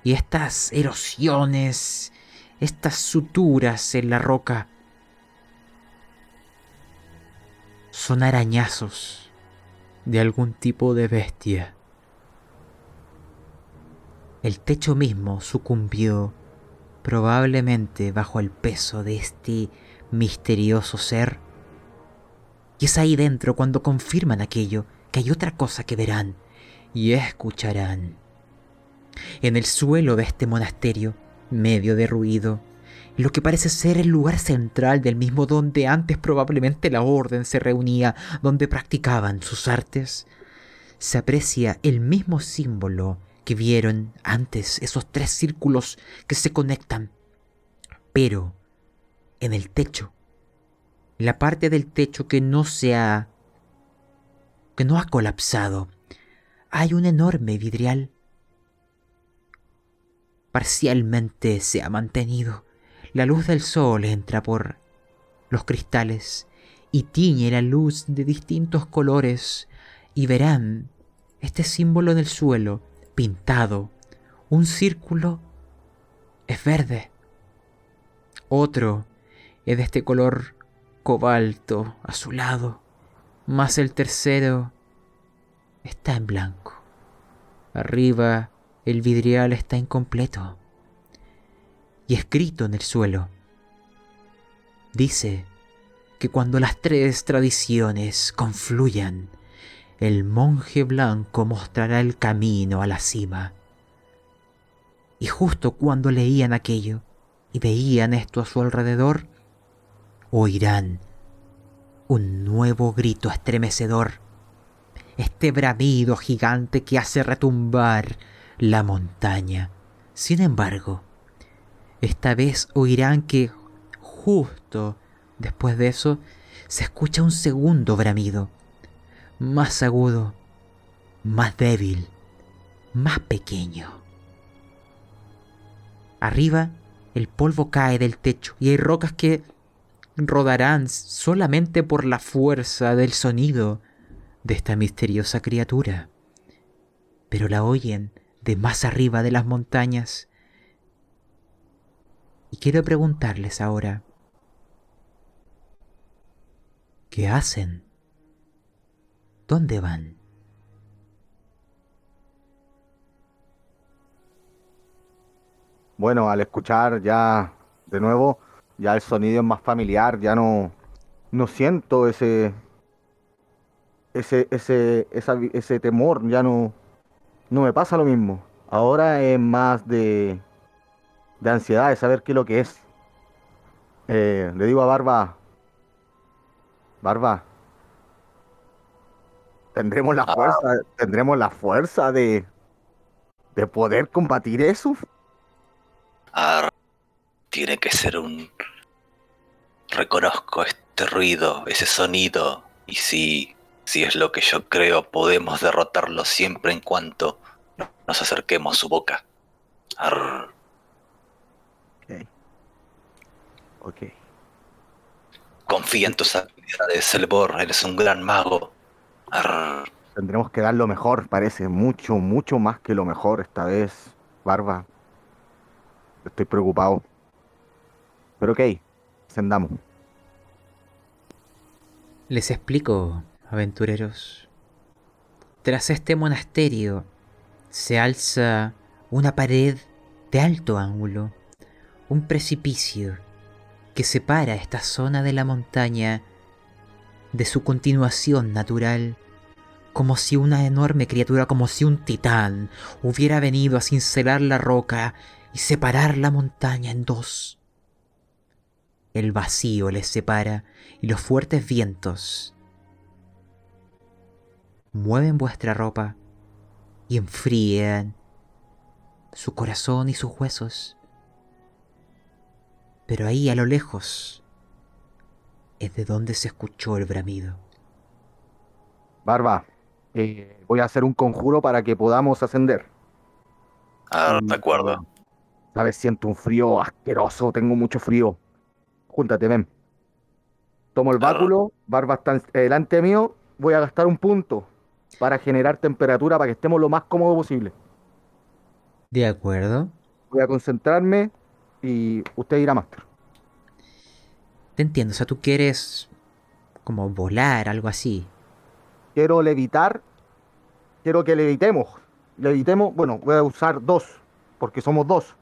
Y estas erosiones, estas suturas en la roca, son arañazos de algún tipo de bestia. El techo mismo sucumbió probablemente bajo el peso de este misterioso ser. Y es ahí dentro cuando confirman aquello que hay otra cosa que verán y escucharán. En el suelo de este monasterio, medio derruido, lo que parece ser el lugar central del mismo donde antes probablemente la orden se reunía, donde practicaban sus artes, se aprecia el mismo símbolo vieron antes, esos tres círculos que se conectan. Pero en el techo, la parte del techo que no se ha que no ha colapsado, hay un enorme vidrial. Parcialmente se ha mantenido. La luz del sol entra por los cristales y tiñe la luz de distintos colores y verán este símbolo en el suelo pintado. Un círculo es verde. Otro es de este color cobalto, azulado. Más el tercero está en blanco. Arriba el vidrial está incompleto. Y escrito en el suelo. Dice que cuando las tres tradiciones confluyan, el monje blanco mostrará el camino a la cima. Y justo cuando leían aquello y veían esto a su alrededor, oirán un nuevo grito estremecedor, este bramido gigante que hace retumbar la montaña. Sin embargo, esta vez oirán que justo después de eso se escucha un segundo bramido, más agudo, más débil, más pequeño. Arriba el polvo cae del techo y hay rocas que rodarán solamente por la fuerza del sonido de esta misteriosa criatura. Pero la oyen de más arriba de las montañas. Y quiero preguntarles ahora, ¿qué hacen? ¿Dónde van? Bueno, al escuchar ya de nuevo, ya el sonido es más familiar, ya no, no siento ese, ese, ese, ese temor, ya no, no me pasa lo mismo. Ahora es más de, de ansiedad, de saber qué es lo que es. Eh, le digo a Barba, Barba, tendremos la Ah. fuerza, tendremos la fuerza de, de poder combatir eso. Ar, tiene que ser un... Reconozco este ruido, ese sonido. Y sí, Si es lo que yo creo, podemos derrotarlo siempre en cuanto nos acerquemos a su boca. Arr. Ok. Ok. Confía en tus habilidades, Celebor. Eres un gran mago. Arr. Tendremos que dar lo mejor, parece. Mucho, mucho más que lo mejor esta vez, Barba. Estoy preocupado. Pero ok, ascendamos. Les explico, aventureros. Tras este monasterio se alza una pared de alto ángulo, un precipicio que separa esta zona de la montaña de su continuación natural, como si una enorme criatura, como si un titán hubiera venido a cincelar la roca y separar la montaña en dos. El vacío les separa y los fuertes vientos mueven vuestra ropa y enfrían su corazón y sus huesos. Pero ahí a lo lejos es de donde se escuchó el bramido. Barba, eh, voy a hacer un conjuro para que podamos ascender. Arr, de acuerdo. Sabes, siento un frío asqueroso, tengo mucho frío. Júntate, ven. Tomo el Claro. báculo, Barba está delante mío, voy a gastar un punto para generar temperatura para que estemos lo más cómodo posible. ¿De acuerdo? Voy a concentrarme y usted irá máster. Te entiendo, o sea, tú quieres como volar, algo así. Quiero levitar, quiero que levitemos. Levitemos, bueno, voy a usar dos, porque somos dos.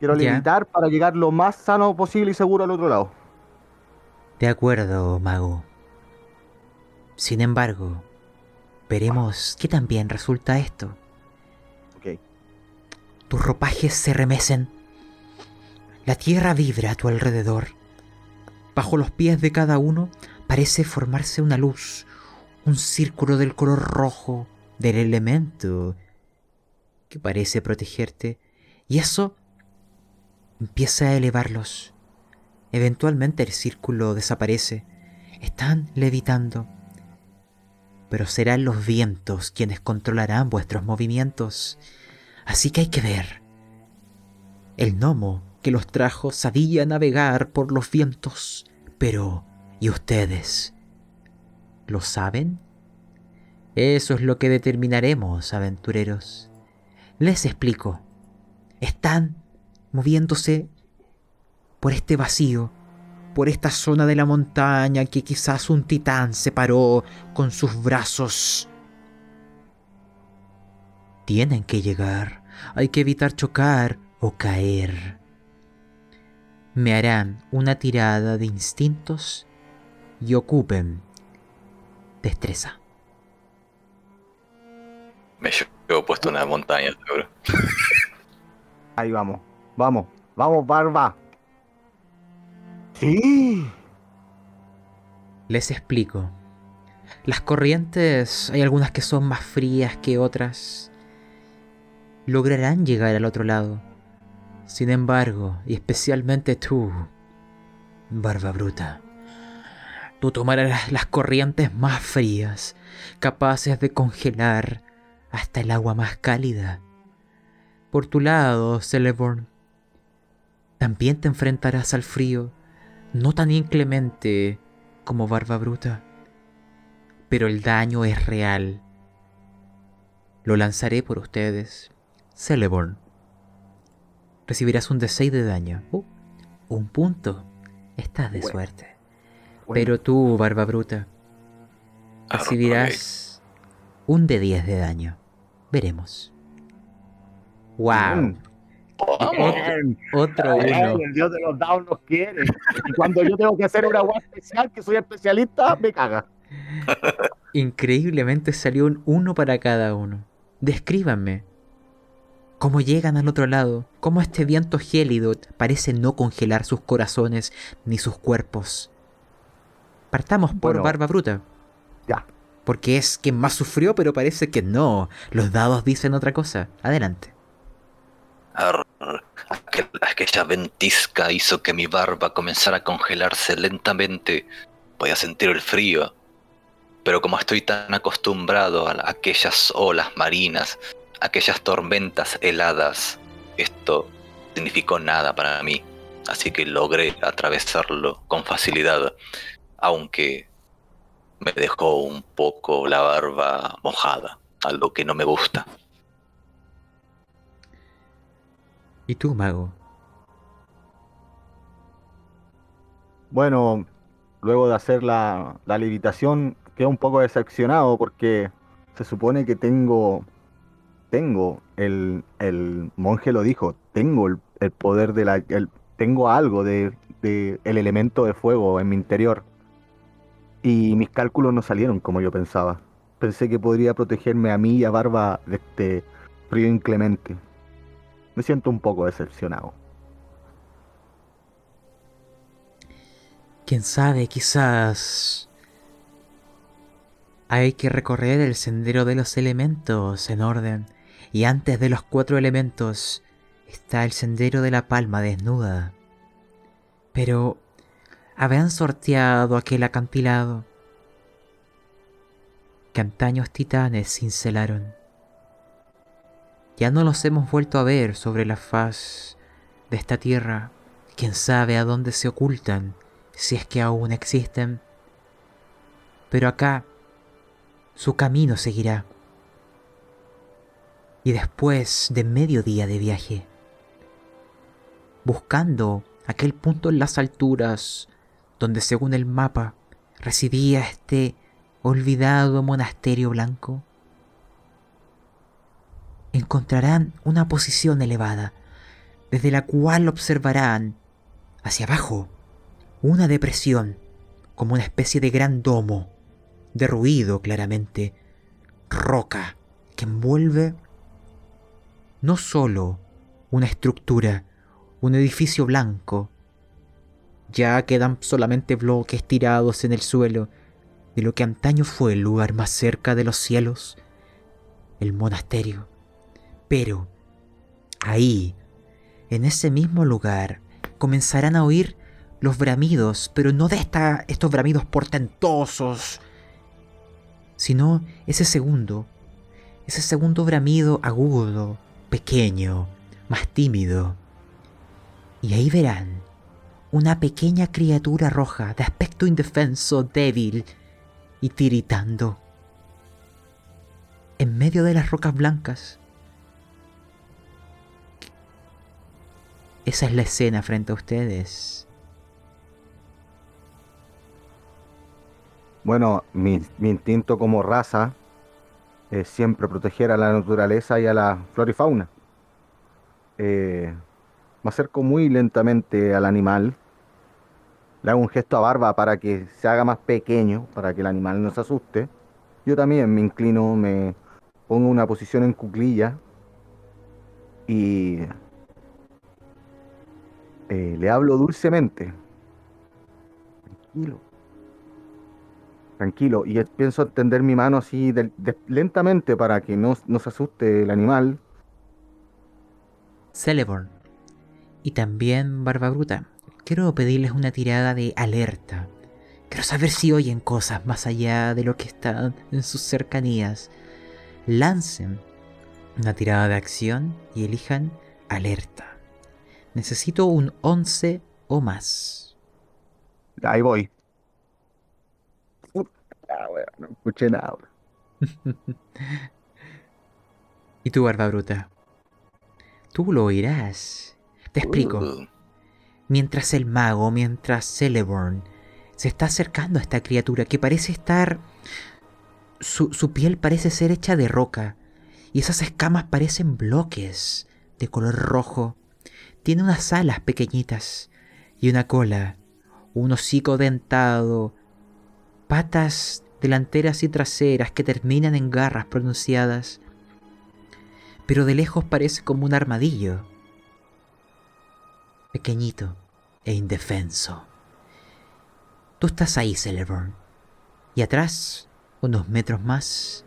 Quiero Ya. levitar para llegar lo más sano posible y seguro al otro lado. De acuerdo, mago. Sin embargo, veremos qué tan bien resulta esto. Ok. Tus ropajes se remecen. La tierra vibra a tu alrededor. Bajo los pies de cada uno parece formarse una luz, un círculo del color rojo del elemento que parece protegerte. Y eso empieza a elevarlos. Eventualmente el círculo desaparece. Están levitando. Pero serán los vientos quienes controlarán vuestros movimientos. Así que hay que ver. El gnomo que los trajo sabía navegar por los vientos. Pero, ¿y ustedes? ¿Lo saben? Eso es lo que determinaremos, aventureros. Les explico. Están moviéndose por este vacío, por esta zona de la montaña que quizás un titán separó con sus brazos. Tienen que llegar, hay que evitar chocar o caer. Me harán una tirada de instintos y ocupen destreza. Me llevo puesto una montaña, seguro. Ahí vamos. Vamos. Vamos, Barba. Sí. Les explico. Las corrientes, hay algunas que son más frías que otras. Lograrán llegar al otro lado. Sin embargo, y especialmente tú, Barba Bruta, tú tomarás las corrientes más frías, capaces de congelar hasta el agua más cálida. Por tu lado, Celeborn, también te enfrentarás al frío, no tan inclemente como Barba Bruta, pero el daño es real. Lo lanzaré por ustedes. Celeborn. Recibirás un D6 de daño. Uh, un punto. Estás de Bueno. suerte. Bueno, Pero tú, Barba Bruta, recibirás un D10 de daño. Veremos. ¡Wow! Bien. Otro Bien, uno. El dios de los dados nos quiere. Y cuando yo tengo que hacer una web especial, que soy especialista, me caga. Increíblemente salió un uno para cada uno. Descríbanme. ¿Cómo llegan al otro lado? ¿Cómo este viento gélido parece no congelar sus corazones ni sus cuerpos? Partamos por Bueno. Barba Bruta. Ya. Porque es quien más sufrió, pero parece que no. Los dados dicen otra cosa. Adelante. Arr, aquel- aquella ventisca hizo que mi barba comenzara a congelarse lentamente. Podía sentir el frío. Pero como estoy tan acostumbrado a aquellas olas marinas, aquellas tormentas heladas, esto significó nada para mí. Así que logré atravesarlo con facilidad, aunque me dejó un poco la barba mojada, algo que no me gusta. ¿Y tú, mago? Bueno, luego de hacer la, la levitación, quedo un poco decepcionado porque se supone que tengo, tengo, el, el monje lo dijo, tengo el, el poder de la, el, tengo algo de, de el elemento de fuego en mi interior. Y mis cálculos no salieron como yo pensaba. Pensé que podría protegerme a mí y a Barba de este frío inclemente. Me siento un poco decepcionado. Quién sabe, quizás hay que recorrer el sendero de los elementos en orden. Y antes de los cuatro elementos está el sendero de la palma desnuda. Pero habían sorteado aquel acantilado que antaños titanes cincelaron. Ya no los hemos vuelto a ver sobre la faz de esta tierra. Quién sabe a dónde se ocultan, si es que aún existen. Pero acá su camino seguirá. Y después de medio día de viaje, buscando aquel punto en las alturas donde según el mapa residía este olvidado monasterio blanco, encontrarán una posición elevada, desde la cual observarán hacia abajo una depresión, como una especie de gran domo, derruido claramente, roca que envuelve no solo una estructura, un edificio blanco, ya quedan solamente bloques tirados en el suelo de lo que antaño fue el lugar más cerca de los cielos, el monasterio. Pero ahí, en ese mismo lugar, comenzarán a oír los bramidos, pero no de esta, estos bramidos portentosos, sino ese segundo, ese segundo bramido agudo, pequeño, más tímido. Y ahí verán una pequeña criatura roja de aspecto indefenso, débil y tiritando. En medio de las rocas blancas. Esa es la escena frente a ustedes. Bueno, mi, mi instinto como raza es siempre proteger a la naturaleza y a la flora y fauna. Eh, me acerco muy lentamente al animal. Le hago un gesto a Barba para que se haga más pequeño, para que el animal no se asuste. Yo también me inclino, me pongo una posición en cuclilla y eh, le hablo dulcemente. Tranquilo. Tranquilo. Y pienso extender mi mano así de- de- lentamente para que no, no se asuste el animal. Celeborn y también Barba Bruta. Quiero pedirles una tirada de alerta. Quiero saber si oyen cosas más allá de lo que están en sus cercanías. Lancen una tirada de acción y elijan alerta. Necesito un 11 o más. Ahí voy. Ah, bueno, no escuché nada. ¿Y tú, Barba Bruta? Tú lo oirás. Te explico. Uh, Mientras el mago, mientras Celeborn se está acercando a esta criatura que parece estar... Su, su piel parece ser hecha de roca y esas escamas parecen bloques de color rojo. Tiene unas alas pequeñitas y una cola, un hocico dentado, patas delanteras y traseras que terminan en garras pronunciadas. Pero de lejos parece como un armadillo pequeñito e indefenso. Tú estás ahí, Celeborn. Y atrás, unos metros más,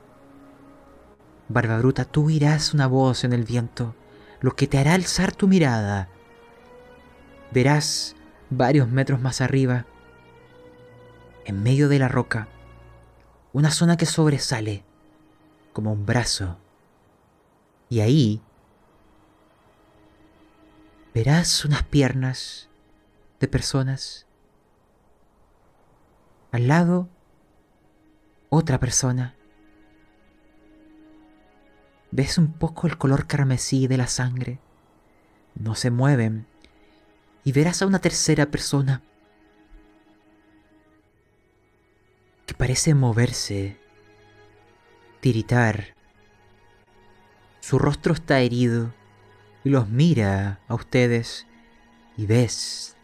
Barba Bruta, tú oirás una voz en el viento, lo que te hará alzar tu mirada. Verás varios metros más arriba, en medio de la roca, una zona que sobresale, como un brazo. Y ahí verás unas piernas de personas. Al lado, otra persona. Ves un poco el color carmesí de la sangre. No se mueven. Y verás a una tercera persona que parece moverse, tiritar. Su rostro está herido y los mira a ustedes y ves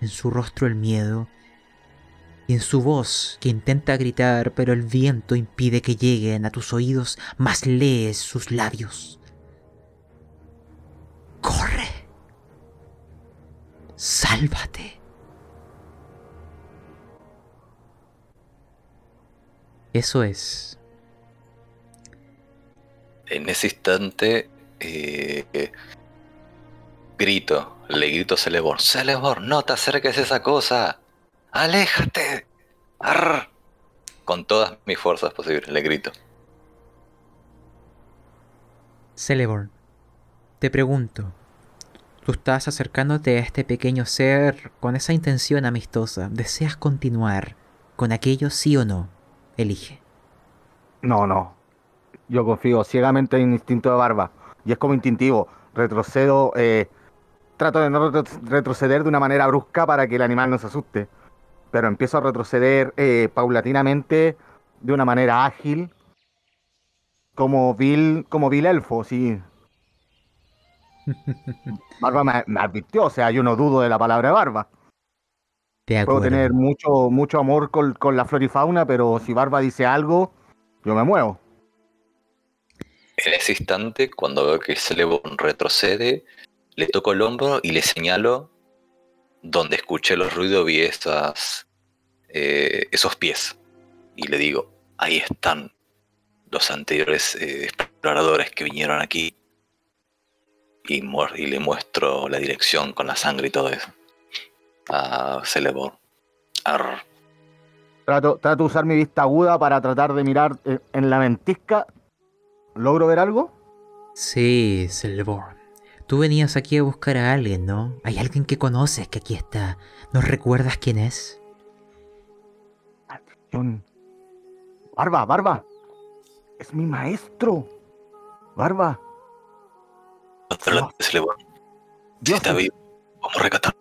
en su rostro el miedo y en su voz que intenta gritar pero el viento impide que lleguen a tus oídos, más lees sus labios. ¡Corre! ¡Sálvate! Eso es. En ese instante, eh, grito, le grito a Celeborn, Celeborn, no te acerques a esa cosa, aléjate, Arr. con todas mis fuerzas posibles, le grito. Celeborn, te pregunto, tú estás acercándote a este pequeño ser con esa intención amistosa, ¿deseas continuar con aquello sí o no? Elige. No, no. Yo confío ciegamente en instinto de barba. Y es como instintivo. Retrocedo. eh, trato de no retro- retroceder de una manera brusca para que el animal no se asuste. Pero empiezo a retroceder eh, paulatinamente de una manera ágil. Como vil, como vil elfo, sí. Barba me, me advirtió, o sea, yo no dudo de la palabra barba. De Puedo tener mucho, mucho amor con, con la flora y fauna, pero si Barba dice algo, yo me muevo. En ese instante, cuando veo que Celeborn retrocede, le toco el hombro y le señalo donde escuché los ruidos, vi esas, eh, esos pies. Y le digo, ahí están los anteriores eh, exploradores que vinieron aquí. Y le muestro la dirección con la sangre y todo eso. A Celeborn. Arr. Trato, trato de usar mi vista aguda para tratar de mirar eh, en la ventisca. ¿Logro ver algo? Sí, Celeborn. Tú venías aquí a buscar a alguien, ¿no? Hay alguien que conoces que aquí está. ¿Nos recuerdas quién es? Barba, Barba. Es mi maestro. Barba. Adelante, Celeborn. Si Dios, está vivo, vamos a rescatarlo.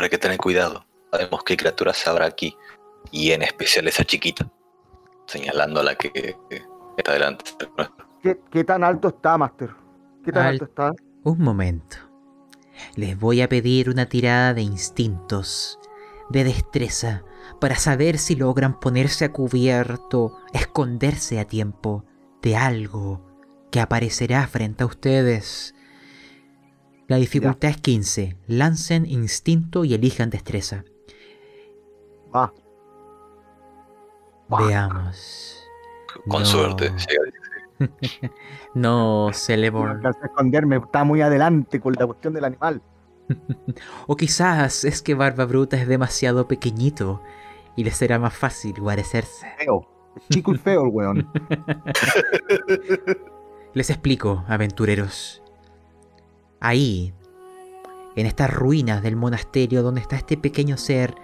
Pero hay que tener cuidado. Sabemos qué criaturas habrá aquí. Y en especial esa chiquita. Señalando a la que que está delante. ¿qué, qué tan alto está, Master? ¿Qué tan Al- alto está? Un momento. Les voy a pedir una tirada de instintos, de destreza, para saber si logran ponerse a cubierto, esconderse a tiempo de algo que aparecerá frente a ustedes. La dificultad es 15. Lancen instinto y elijan destreza. Va. Va. Veamos. Con No. suerte. llega. No, No Celeborn. a esconderme, está muy adelante con la cuestión del animal. O quizás es que Barba Bruta es demasiado pequeñito y le será más fácil guarecerse. Feo. Chico y feo el weón. Les explico, aventureros. Ahí, en estas ruinas del monasterio donde está este pequeño ser,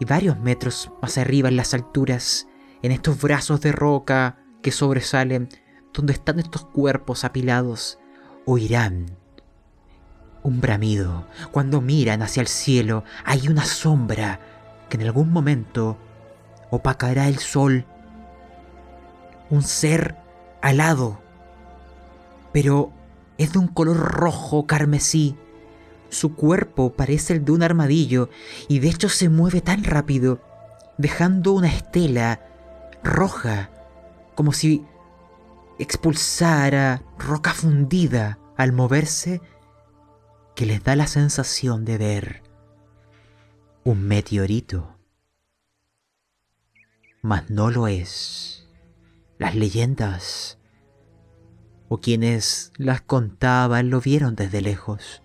y varios metros más arriba en las alturas, en estos brazos de roca que sobresalen, donde están estos cuerpos apilados, oirán un bramido. Cuando miran hacia el cielo, hay una sombra que en algún momento opacará el sol. Un ser alado, pero es de un color rojo carmesí. Su cuerpo parece el de un armadillo y de hecho se mueve tan rápido, dejando una estela roja, como si expulsara roca fundida al moverse, que les da la sensación de ver un meteorito. Mas no lo es. Las leyendas o quienes las contaban lo vieron desde lejos.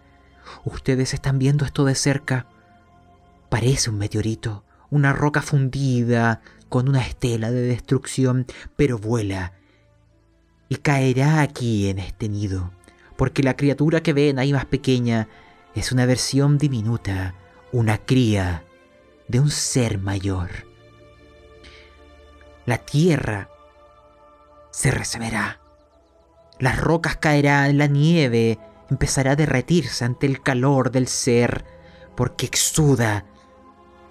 Ustedes están viendo esto de cerca. Parece un meteorito, una roca fundida con una estela de destrucción, pero vuela y caerá aquí en este nido, porque la criatura que ven ahí más pequeña es una versión diminuta, una cría de un ser mayor. La tierra se receberá. Las rocas caerán, la nieve empezará a derretirse ante el calor del ser, porque exuda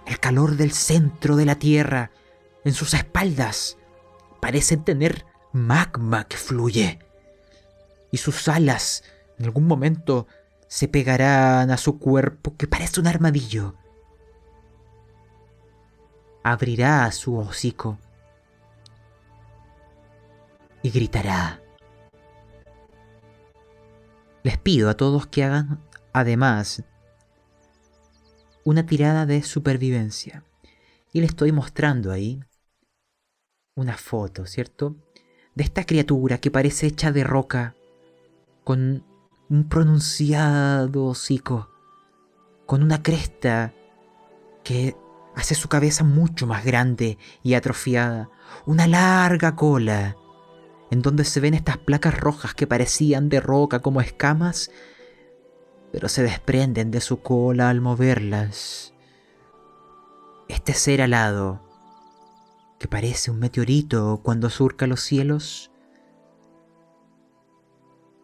el calor del centro de la tierra. En sus espaldas parecen tener magma que fluye. Y sus alas en algún momento se pegarán a su cuerpo que parece un armadillo. Abrirá su hocico y gritará. Les pido a todos que hagan, además, una tirada de supervivencia. Y le estoy mostrando ahí una foto, ¿cierto? De esta criatura que parece hecha de roca, con un pronunciado hocico, con una cresta que hace su cabeza mucho más grande y atrofiada, una larga cola, en donde se ven estas placas rojas que parecían de roca como escamas, pero se desprenden de su cola al moverlas. Este ser alado, que parece un meteorito cuando surca los cielos,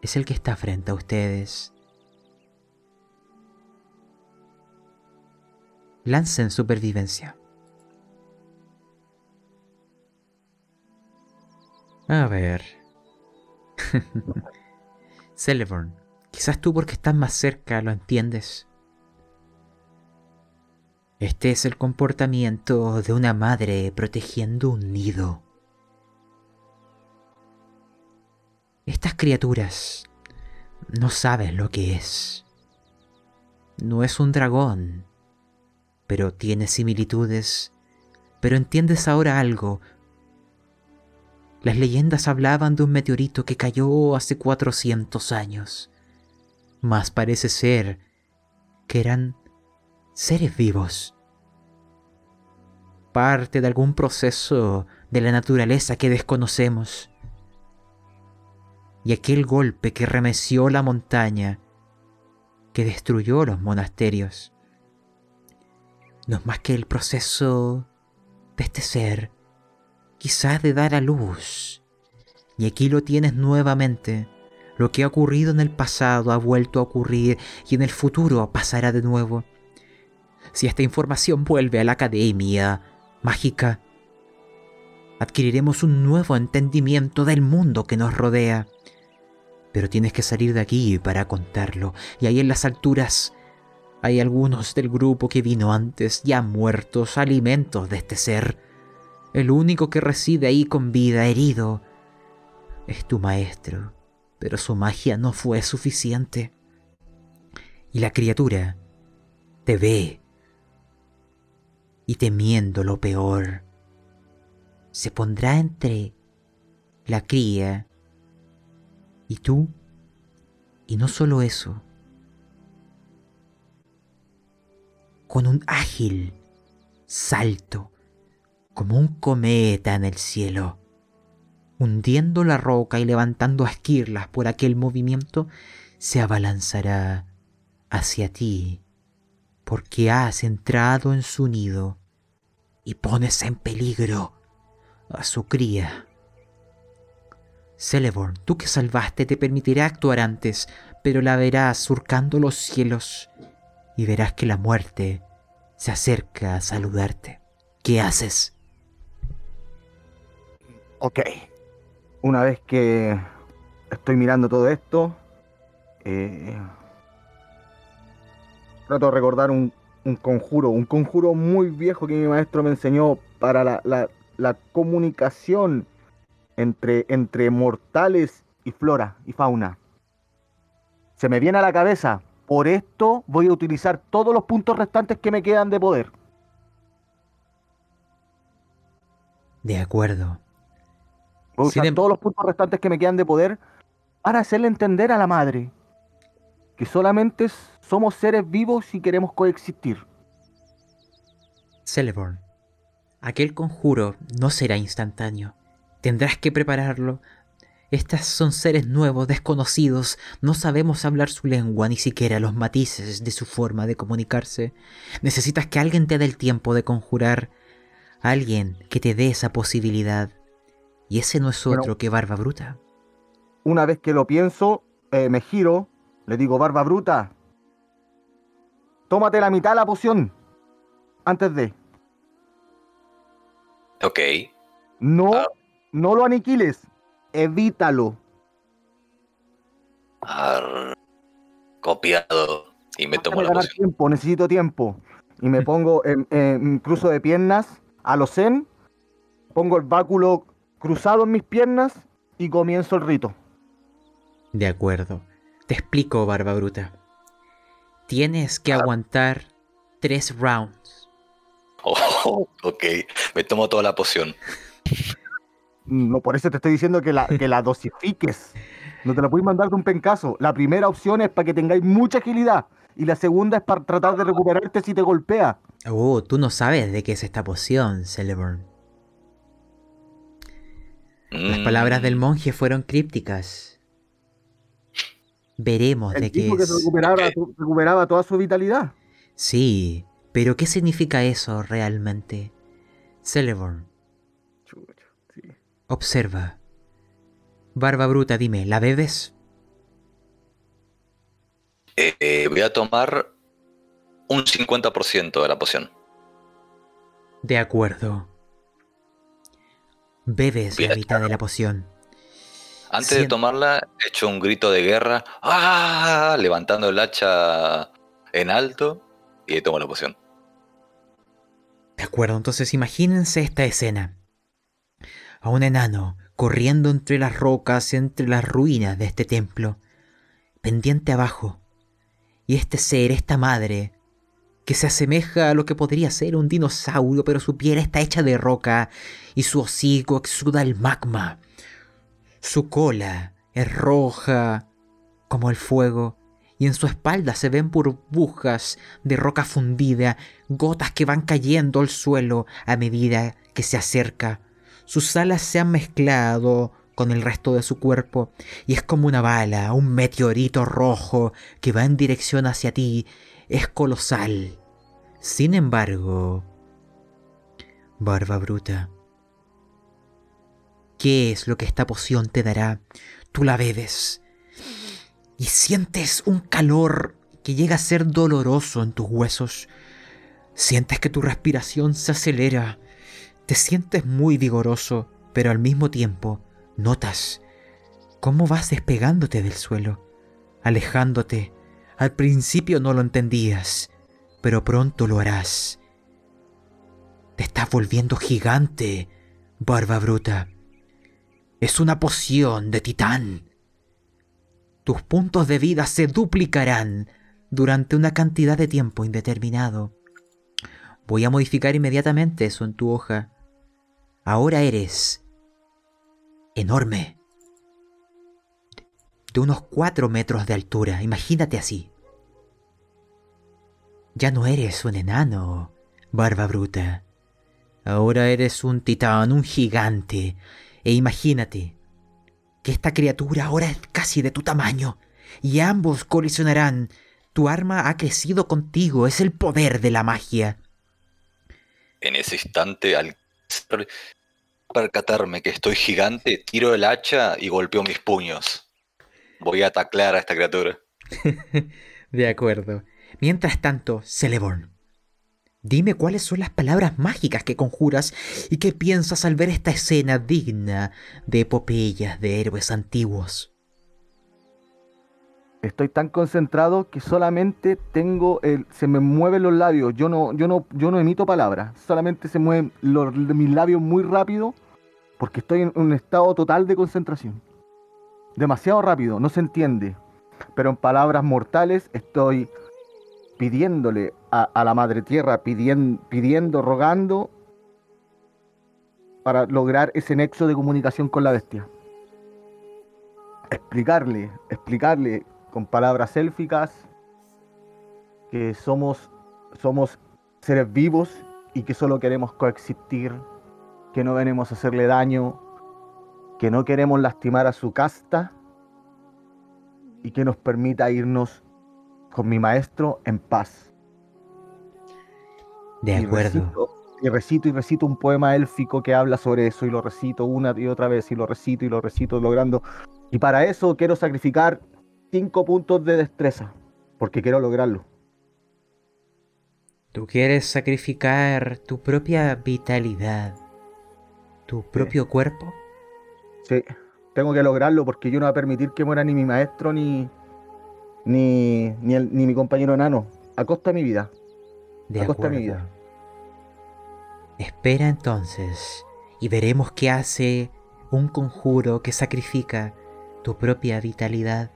es el que está frente a ustedes. Lancen supervivencia. A ver. Celeborn, quizás tú porque estás más cerca lo entiendes. Este es el comportamiento de una madre protegiendo un nido. Estas criaturas no saben lo que es. No es un dragón, pero tiene similitudes. Pero entiendes ahora algo. Las leyendas hablaban de un meteorito que cayó hace 400 años. Mas parece ser que eran seres vivos. Parte de algún proceso de la naturaleza que desconocemos y aquel golpe que remeció la montaña, que destruyó los monasterios, no es más que el proceso de este ser, quizás de dar a luz. Y aquí lo tienes nuevamente. Lo que ha ocurrido en el pasado ha vuelto a ocurrir y en el futuro pasará de nuevo. Si esta información vuelve a la academia mágica, adquiriremos un nuevo entendimiento del mundo que nos rodea. Pero tienes que salir de aquí para contarlo. Y ahí en las alturas hay algunos del grupo que vino antes, ya muertos, alimentos de este ser. El único que reside ahí con vida, herido, es tu maestro. Pero su magia no fue suficiente. Y la criatura te ve. Y temiendo lo peor, se pondrá entre la cría y tú, y no solo eso, con un ágil salto, como un cometa en el cielo, hundiendo la roca y levantando esquirlas por aquel movimiento, se abalanzará hacia ti, porque has entrado en su nido y pones en peligro a su cría. Celeborn, tú que salvaste te permitirá actuar antes, pero la verás surcando los cielos y verás que la muerte se acerca a saludarte. ¿Qué haces? Ok. Una vez que estoy mirando todo esto, eh, trato de recordar un, conjuro, un conjuro muy viejo que mi maestro me enseñó para la, comunicación entre mortales y flora y fauna. Se me viene a la cabeza, por esto voy a utilizar todos los puntos restantes que me quedan de poder. De acuerdo. Voy a usar em- todos los puntos restantes que me quedan de poder para hacerle entender a la madre que solamente somos seres vivos y queremos coexistir. Celeborn, Aquel conjuro no será instantáneo. Tendrás que prepararlo. Estas son seres nuevos, desconocidos, no sabemos hablar su lengua, ni siquiera los matices de su forma de comunicarse. Necesitas que alguien te dé el tiempo de conjurar, alguien que te dé esa posibilidad. Y ese no es Bueno. otro que Barba Bruta. Una vez que lo pienso, eh, me giro, le digo, barba bruta, tómate la mitad de la poción. Antes de. Ok. No, Ah. no lo aniquiles. Evítalo. Ar- Copiado. Y me tomo la poción. tiempo, necesito tiempo. Y me pongo en, en cruzo de piernas a los zen, pongo el báculo cruzado en mis piernas y comienzo el rito. De acuerdo. Te explico, Barba Bruta. Tienes que Ah. aguantar tres rounds. Oh, ok. Me tomo toda la poción. No, por eso te estoy diciendo que la, que la dosifiques. No te la puedes mandar de un pencazo. La primera opción es para que tengáis mucha agilidad. Y la segunda es para tratar de recuperarte si te golpea. Oh, tú no sabes de qué es esta poción, Celeborn. Las Mm, palabras del monje fueron crípticas. Veremos de El qué tipo que se es. recuperaba, recuperaba toda su vitalidad. Sí, pero ¿qué significa eso realmente? Celeborn, sí. observa. Barba Bruta, dime, ¿la bebes? eh, eh, voy a tomar un 50% de la poción. De acuerdo. Bebes la mitad de la poción. Antes de tomarla, echo un grito de guerra. ¡Ah! Levantando el hacha en alto y tomo la poción. De acuerdo, entonces imagínense esta escena. A un enano corriendo entre las rocas, entre las ruinas de este templo, pendiente abajo. Y este ser, esta madre, que se asemeja a lo que podría ser un dinosaurio, pero su piel está hecha de roca y su hocico exuda el magma. Su cola es roja como el fuego y en su espalda se ven burbujas de roca fundida, gotas que van cayendo al suelo a medida que se acerca. Sus alas se han mezclado con el resto de su cuerpo y es como una bala, un meteorito rojo que va en dirección hacia ti. Es colosal. Sin embargo, Barba Bruta, ¿qué es lo que esta poción te dará? Tú la bebes y sientes un calor que llega a ser doloroso en tus huesos. Sientes que tu respiración se acelera. Te sientes muy vigoroso, pero al mismo tiempo notas cómo vas despegándote del suelo, alejándote. Al principio no lo entendías, pero pronto lo harás. Te estás volviendo gigante, barba bruta. Es una poción de titán. Tus puntos de vida se duplicarán durante una cantidad de tiempo indeterminado. Voy a modificar inmediatamente eso en tu hoja. Ahora eres enorme. De unos 4 metros de altura, imagínate así. Ya no eres un enano, barba bruta. Ahora eres un titán, un gigante. E imagínate que esta criatura ahora es casi de tu tamaño. Y ambos colisionarán. Tu arma ha crecido contigo, es el poder de la magia. En ese instante, al percatarme que estoy gigante, tiro el hacha y golpeo mis puños. Voy a ataclar a esta criatura. De acuerdo. Mientras tanto, Celeborn, dime cuáles son las palabras mágicas que conjuras y qué piensas al ver esta escena digna de epopeyas de héroes antiguos. Estoy tan concentrado que solamente tengo el, se me mueven los labios. Yo no, yo no, yo no emito palabras. Solamente se mueven los, mis labios muy rápido porque estoy en un estado total de concentración. Demasiado rápido, no se entiende. Pero en palabras mortales estoy pidiéndole a, la madre tierra, pidiendo, pidiendo, rogando para lograr ese nexo de comunicación con la bestia. Explicarle, explicarle con palabras élficas que somos, somos seres vivos y que solo queremos coexistir, que no venimos a hacerle daño, que no queremos lastimar a su casta y que nos permita irnos con mi maestro en paz. De Y acuerdo. recito, y recito y recito un poema élfico que habla sobre eso y lo recito una y otra vez y lo recito y lo recito logrando. Y para eso quiero sacrificar cinco puntos de destreza, porque quiero lograrlo. Tú quieres sacrificar tu propia vitalidad, tu propio cuerpo. Sí, tengo que lograrlo porque yo no voy a permitir que muera ni mi maestro ni ni, ni, el- ni mi compañero enano. A costa de mi vida. De a costa de mi vida. Espera entonces y veremos qué hace un conjuro que sacrifica tu propia vitalidad.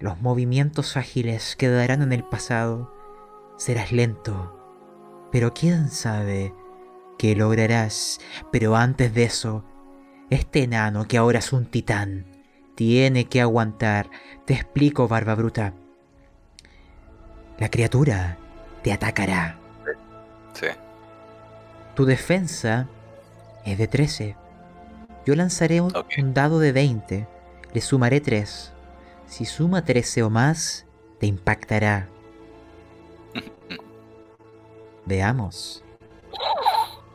Los movimientos ágiles quedarán en el pasado. Serás lento. Pero quién sabe qué lograrás. Pero antes de eso, este enano que ahora es un titán tiene que aguantar. Te explico, Barba Bruta. La criatura te atacará. Sí. Tu defensa es de 13. Yo lanzaré un, dado de 20. Le sumaré 3. Si suma 13 o más, te impactará. Veamos.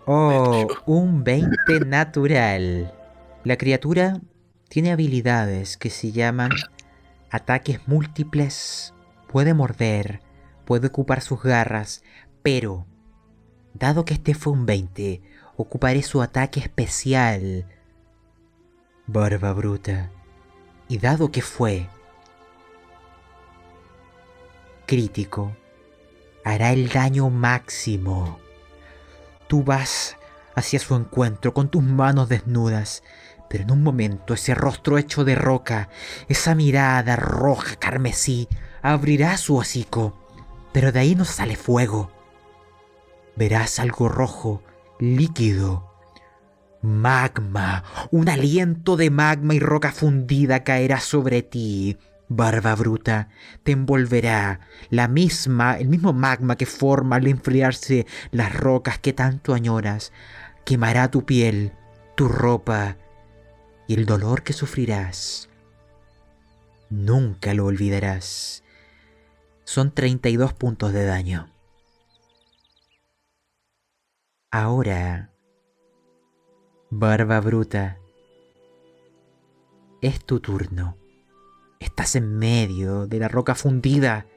Oh, un 20 natural. La criatura tiene habilidades que se llaman ataques múltiples. Puede morder, puede ocupar sus garras, pero Dado que este fue un 20, ocuparé su ataque especial. Barba bruta. Y dado que fue crítico, hará el daño máximo. Tú vas hacia su encuentro con tus manos desnudas, pero en un momento ese rostro hecho de roca, esa mirada roja carmesí, abrirá su hocico, pero de ahí no sale fuego verás algo rojo, líquido. Magma, un aliento de magma y roca fundida caerá sobre ti. Barba bruta, te envolverá la misma, el mismo magma que forma al enfriarse las rocas que tanto añoras. Quemará tu piel, tu ropa y el dolor que sufrirás. Nunca lo olvidarás. Son 32 puntos de daño. Ahora, Barba Bruta, es tu turno. Estás en medio de la roca fundida.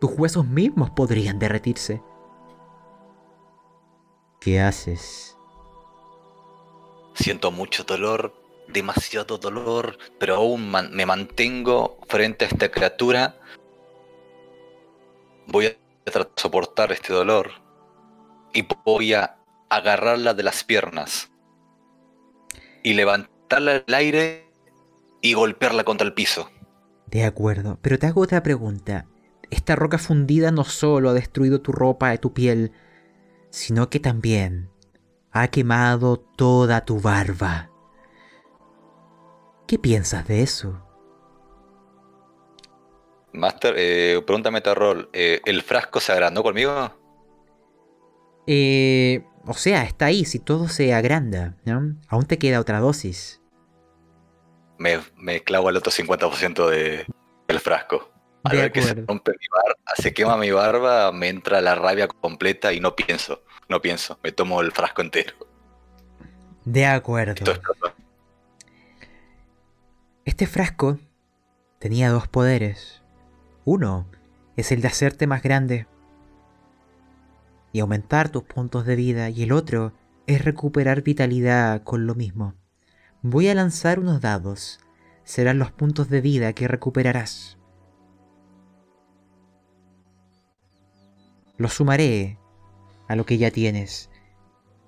Tus huesos mismos podrían derretirse. ¿Qué haces? Siento mucho dolor, demasiado dolor, pero aún me mantengo frente a esta criatura. Voy a soportar este dolor y voy a agarrarla de las piernas y levantarla al aire y golpearla contra el piso. De acuerdo, pero te hago otra pregunta. Esta roca fundida no solo ha destruido tu ropa y tu piel, sino que también ha quemado toda tu barba. ¿Qué piensas de eso? Master, eh, pregunta Metarroll, eh, ¿el frasco se agrandó conmigo? Eh, o sea, está ahí, si todo se agranda, ¿no? Aún te queda otra dosis. Me, me clavo el otro 50% de, del frasco. Al De ver que se rompe mi barba, se quema mi barba, me entra la rabia completa y no pienso, no pienso, me tomo el frasco entero. De acuerdo. Esto explota. Este frasco tenía dos poderes. Uno es el de hacerte más grande y aumentar tus puntos de vida y el otro es recuperar vitalidad con lo mismo. Voy a lanzar unos dados. Serán los puntos de vida que recuperarás. Los sumaré a lo que ya tienes.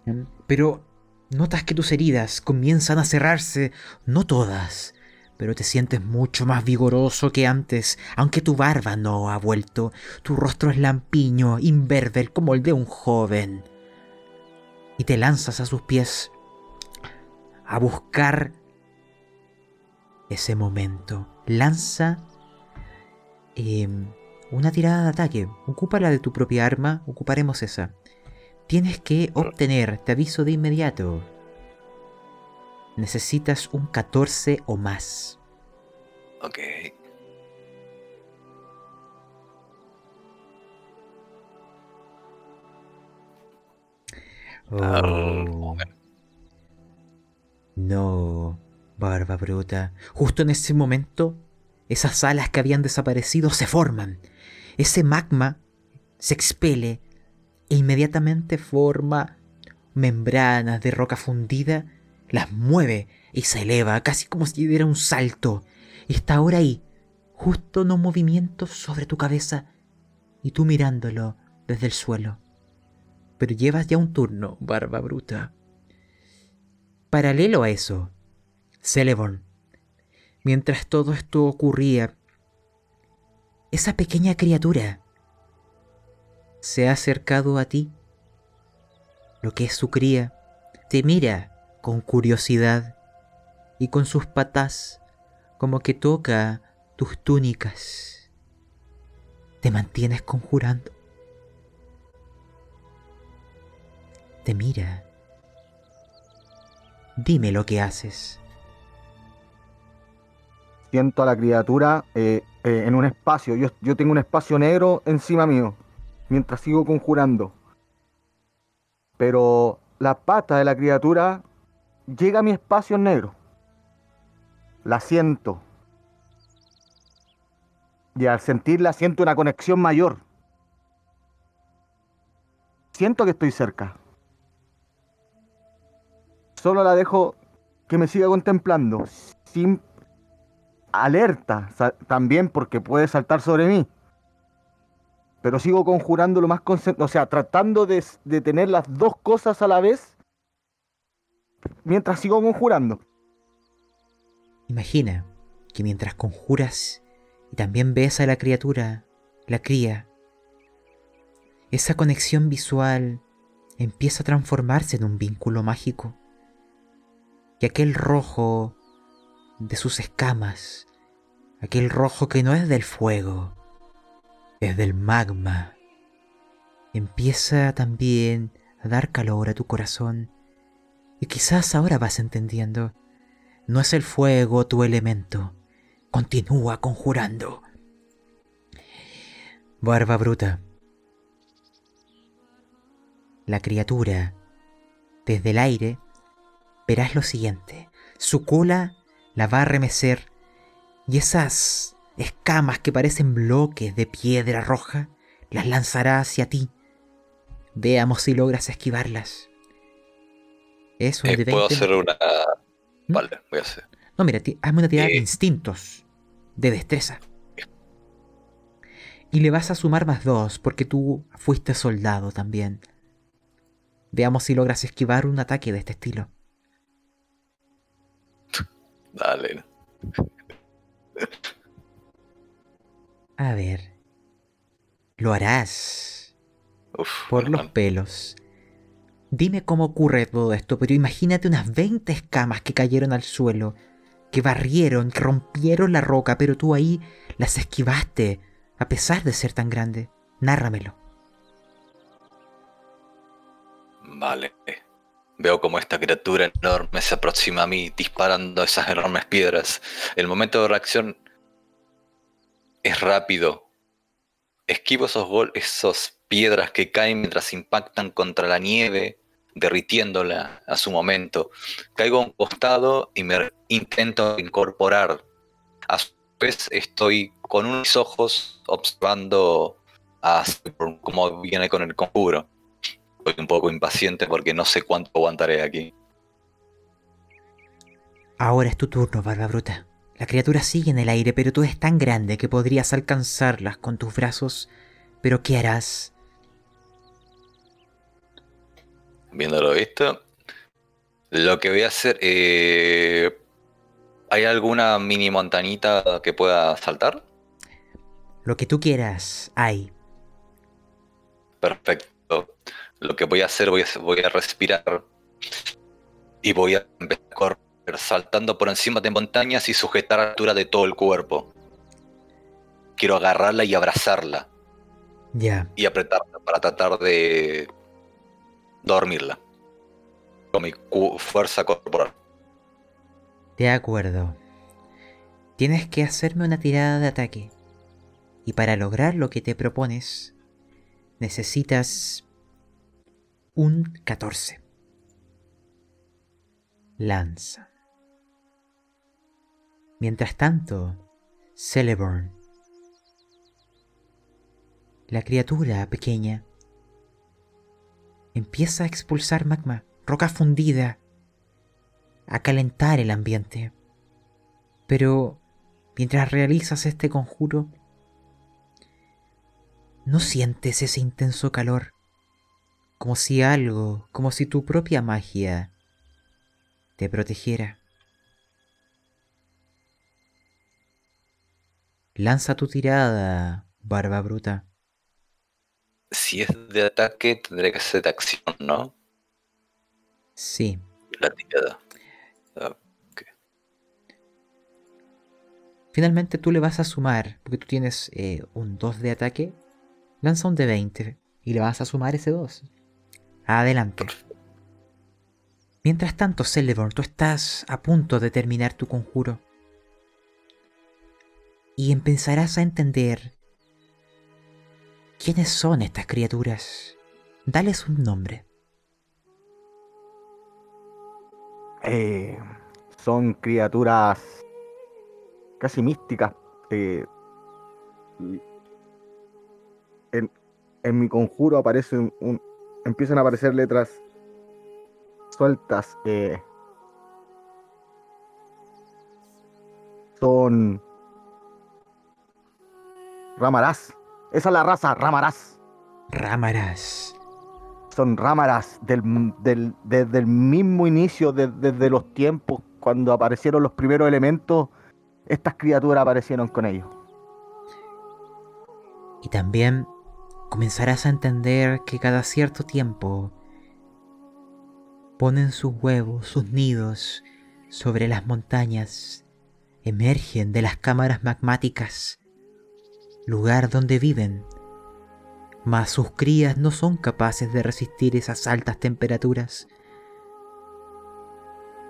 ¿Mm? Pero notas que tus heridas comienzan a cerrarse, no todas, pero te sientes mucho más vigoroso que antes, aunque tu barba no ha vuelto. Tu rostro es lampiño, imberber como el de un joven. Y te lanzas a sus pies a buscar ese momento. Lanza em, una tirada de ataque. Ocupa la de tu propia arma, ocuparemos esa. Tienes que obtener, te aviso de inmediato. Necesitas un 14 o más. Ok. Oh. No, barba bruta. Justo en ese momento, esas alas que habían desaparecido se forman. Ese magma se expele e inmediatamente forma membranas de roca fundida, las mueve y se eleva, casi como si diera un salto. Está ahora ahí, justo en un movimiento sobre tu cabeza y tú mirándolo desde el suelo. Pero llevas ya un turno, barba bruta. Paralelo a eso, Celeborn, mientras todo esto ocurría, esa pequeña criatura se ha acercado a ti, lo que es su cría, te mira con curiosidad y con sus patas como que toca tus túnicas. Te mantienes conjurando. Te mira. Dime lo que haces. Siento a la criatura eh, eh, en un espacio. Yo, yo tengo un espacio negro encima mío. Mientras sigo conjurando. Pero la pata de la criatura llega a mi espacio negro. La siento. Y al sentirla siento una conexión mayor. Siento que estoy cerca. Solo la dejo que me siga contemplando, sin alerta también porque puede saltar sobre mí. Pero sigo conjurando lo más concentrado, o sea, tratando de tener las dos cosas a la vez mientras sigo conjurando. Imagina que mientras conjuras y también ves a la criatura, la cría, esa conexión visual empieza a transformarse en un vínculo mágico. Y aquel rojo de sus escamas, aquel rojo que no es del fuego, es del magma, empieza también a dar calor a tu corazón. Y quizás ahora vas entendiendo. No es el fuego tu elemento. Continúa conjurando. Barba bruta. La criatura, desde el aire, verás lo siguiente. Su cola la va a remecer y esas escamas que parecen bloques de piedra roja las lanzará hacia ti. Veamos si logras esquivarlas. Es un Eh, Puedo 20. hacer una. ¿Mm? Vale, voy a hacer. No, mira, hazme una tirada de Eh. instintos, de destreza. Y le vas a sumar más dos, porque tú fuiste soldado también. Veamos si logras esquivar un ataque de este estilo. Dale. A ver. Lo harás Uf, por los pelos. Dime cómo ocurre todo esto, pero imagínate unas 20 escamas que cayeron al suelo, que barrieron, que rompieron la roca, pero tú ahí las esquivaste, a pesar de ser tan grande. Nárramelo. Vale. Veo como esta criatura enorme se aproxima a mí disparando esas enormes piedras. El momento de reacción es rápido. Esquivo esos gol piedras que caen mientras impactan contra la nieve, derritiéndola a su momento. Caigo a un costado y me intento incorporar. A su vez estoy con unos ojos observando a cómo viene con el conjuro. Estoy un poco impaciente porque no sé cuánto aguantaré aquí. Ahora es tu turno, Barba Bruta. La criatura sigue en el aire, pero tú eres tan grande que podrías alcanzarlas con tus brazos. Pero ¿qué harás? Viéndolo visto, lo que voy a hacer... eh, ¿Hay alguna mini montañita que pueda saltar? Lo que tú quieras, hay. Perfecto. Lo que voy a hacer, voy a, voy a respirar y voy a empezar a correr saltando por encima de montañas y sujetar a la altura de todo el cuerpo. Quiero agarrarla y abrazarla Ya. y apretarla para tratar de dormirla. Con mi fuerza corporal. De acuerdo. Tienes que hacerme una tirada de ataque. Y para lograr lo que te propones, necesitas un 14. Lanza. Mientras tanto, Celeborn. La criatura pequeña empieza a expulsar magma, roca fundida, a calentar el ambiente. Pero mientras realizas este conjuro, no sientes ese intenso calor, como si algo, como si tu propia magia te protegiera. Lanza tu tirada, barba bruta. Si es de ataque, tendré que ser de acción, ¿no? Sí, La tirada. finalmente tú le vas a sumar, porque tú tienes eh, un 2 de ataque. Lanza un de 20 y le vas a sumar ese 2. Adelante. Mientras tanto, Celeborn, tú estás a punto de terminar tu conjuro. Y empezarás a entender quiénes son estas criaturas. Dales un nombre. Eh, son criaturas casi místicas. eh, en, en mi conjuro aparece un- empiezan a aparecer letras sueltas. eh, son Ramarás. Esa es la raza, Ramarás. Rámaras. son rámaras del, del- desde el mismo inicio, de- desde los tiempos, cuando aparecieron los primeros elementos, estas criaturas aparecieron con ellos. Y también comenzarás a entender que cada cierto tiempo ponen sus huevos, sus nidos sobre las montañas, emergen de las cámaras magmáticas, lugar donde viven, mas sus crías no son capaces de resistir esas altas temperaturas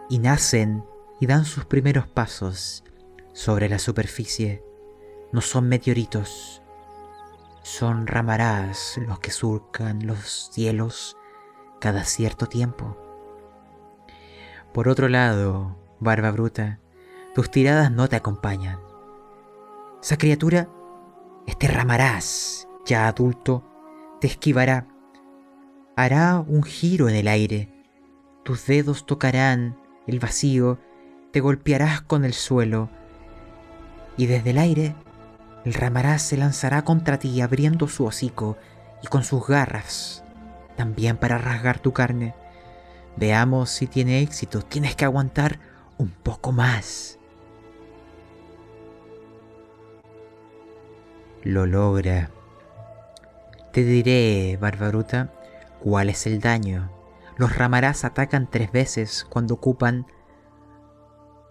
y nacen y dan sus primeros pasos sobre la superficie. No son meteoritos, son ramarás los que surcan los cielos cada cierto tiempo. Por otro lado, barba bruta, tus tiradas no te acompañan. Esa criatura, este ramarás, ya adulto, te esquivará. Hará un giro en el aire. Tus dedos tocarán el vacío, te golpearás con el suelo y desde el aire el ramarás se lanzará contra ti abriendo su hocico y con sus garras, también para rasgar tu carne. Veamos si tiene éxito. Tienes que aguantar un poco más. Lo logra. Te diré, Barbaruta, cuál es el daño. Los ramarás atacan tres veces cuando ocupan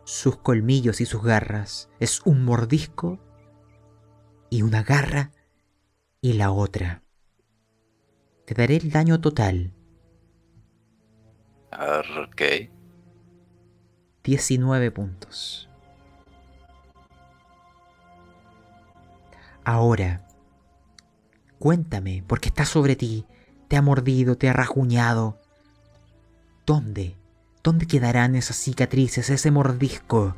sus colmillos y sus garras. Es un mordisco y una garra y la otra. Te daré el daño total. Ok. 19 puntos. Ahora, cuéntame, porque está sobre ti, te ha mordido, te ha rajuñado. ¿Dónde? ¿Dónde quedarán esas cicatrices, ese mordisco?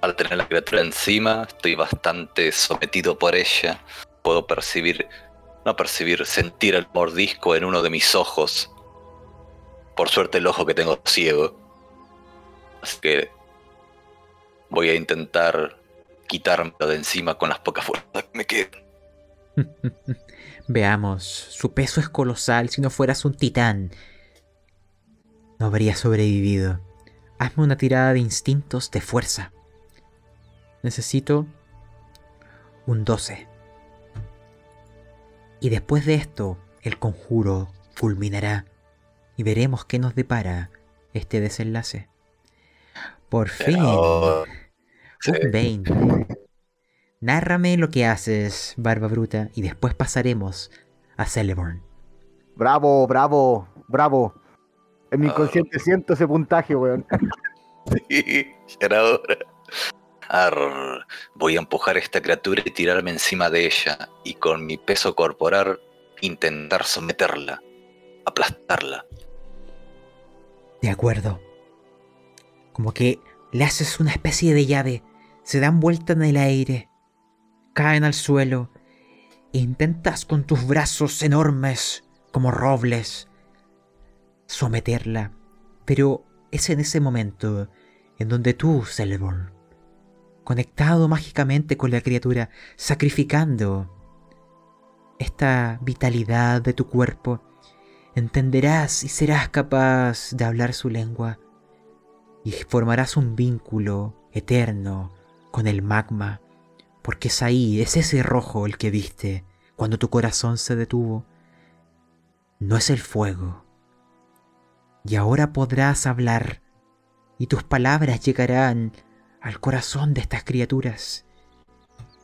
Al tener la criatura encima, estoy bastante sometido por ella. Puedo percibir, no percibir, sentir el mordisco en uno de mis ojos. Por suerte el ojo que tengo ciego. Así que voy a intentar quitármelo de encima con las pocas fuerzas que me quedan. Veamos, su peso es colosal, si no fueras un titán. No habría sobrevivido. Hazme una tirada de instintos de fuerza. Necesito un 12. Y después de esto, el conjuro culminará y veremos qué nos depara este desenlace. Por fin, Pero, sí, un 20. Nárrame lo que haces, Barba Bruta, y después pasaremos a Celeborn. Bravo, bravo, bravo. En mi Ah. inconsciente siento ese puntaje, weón. Sí, ya era hora. Arr, voy a empujar a esta criatura y tirarme encima de ella y con mi peso corporal intentar someterla, aplastarla. De acuerdo. Como que le haces una especie de llave. Se dan vuelta en el aire. Caen al suelo. E intentas con tus brazos enormes, como robles, someterla. Pero es en ese momento en donde tú, Celeborn, conectado mágicamente con la criatura, sacrificando esta vitalidad de tu cuerpo, entenderás y serás capaz de hablar su lengua y formarás un vínculo eterno con el magma, porque es ahí, es ese rojo el que viste cuando tu corazón se detuvo. No es el fuego. Y ahora podrás hablar y tus palabras llegarán al corazón de estas criaturas.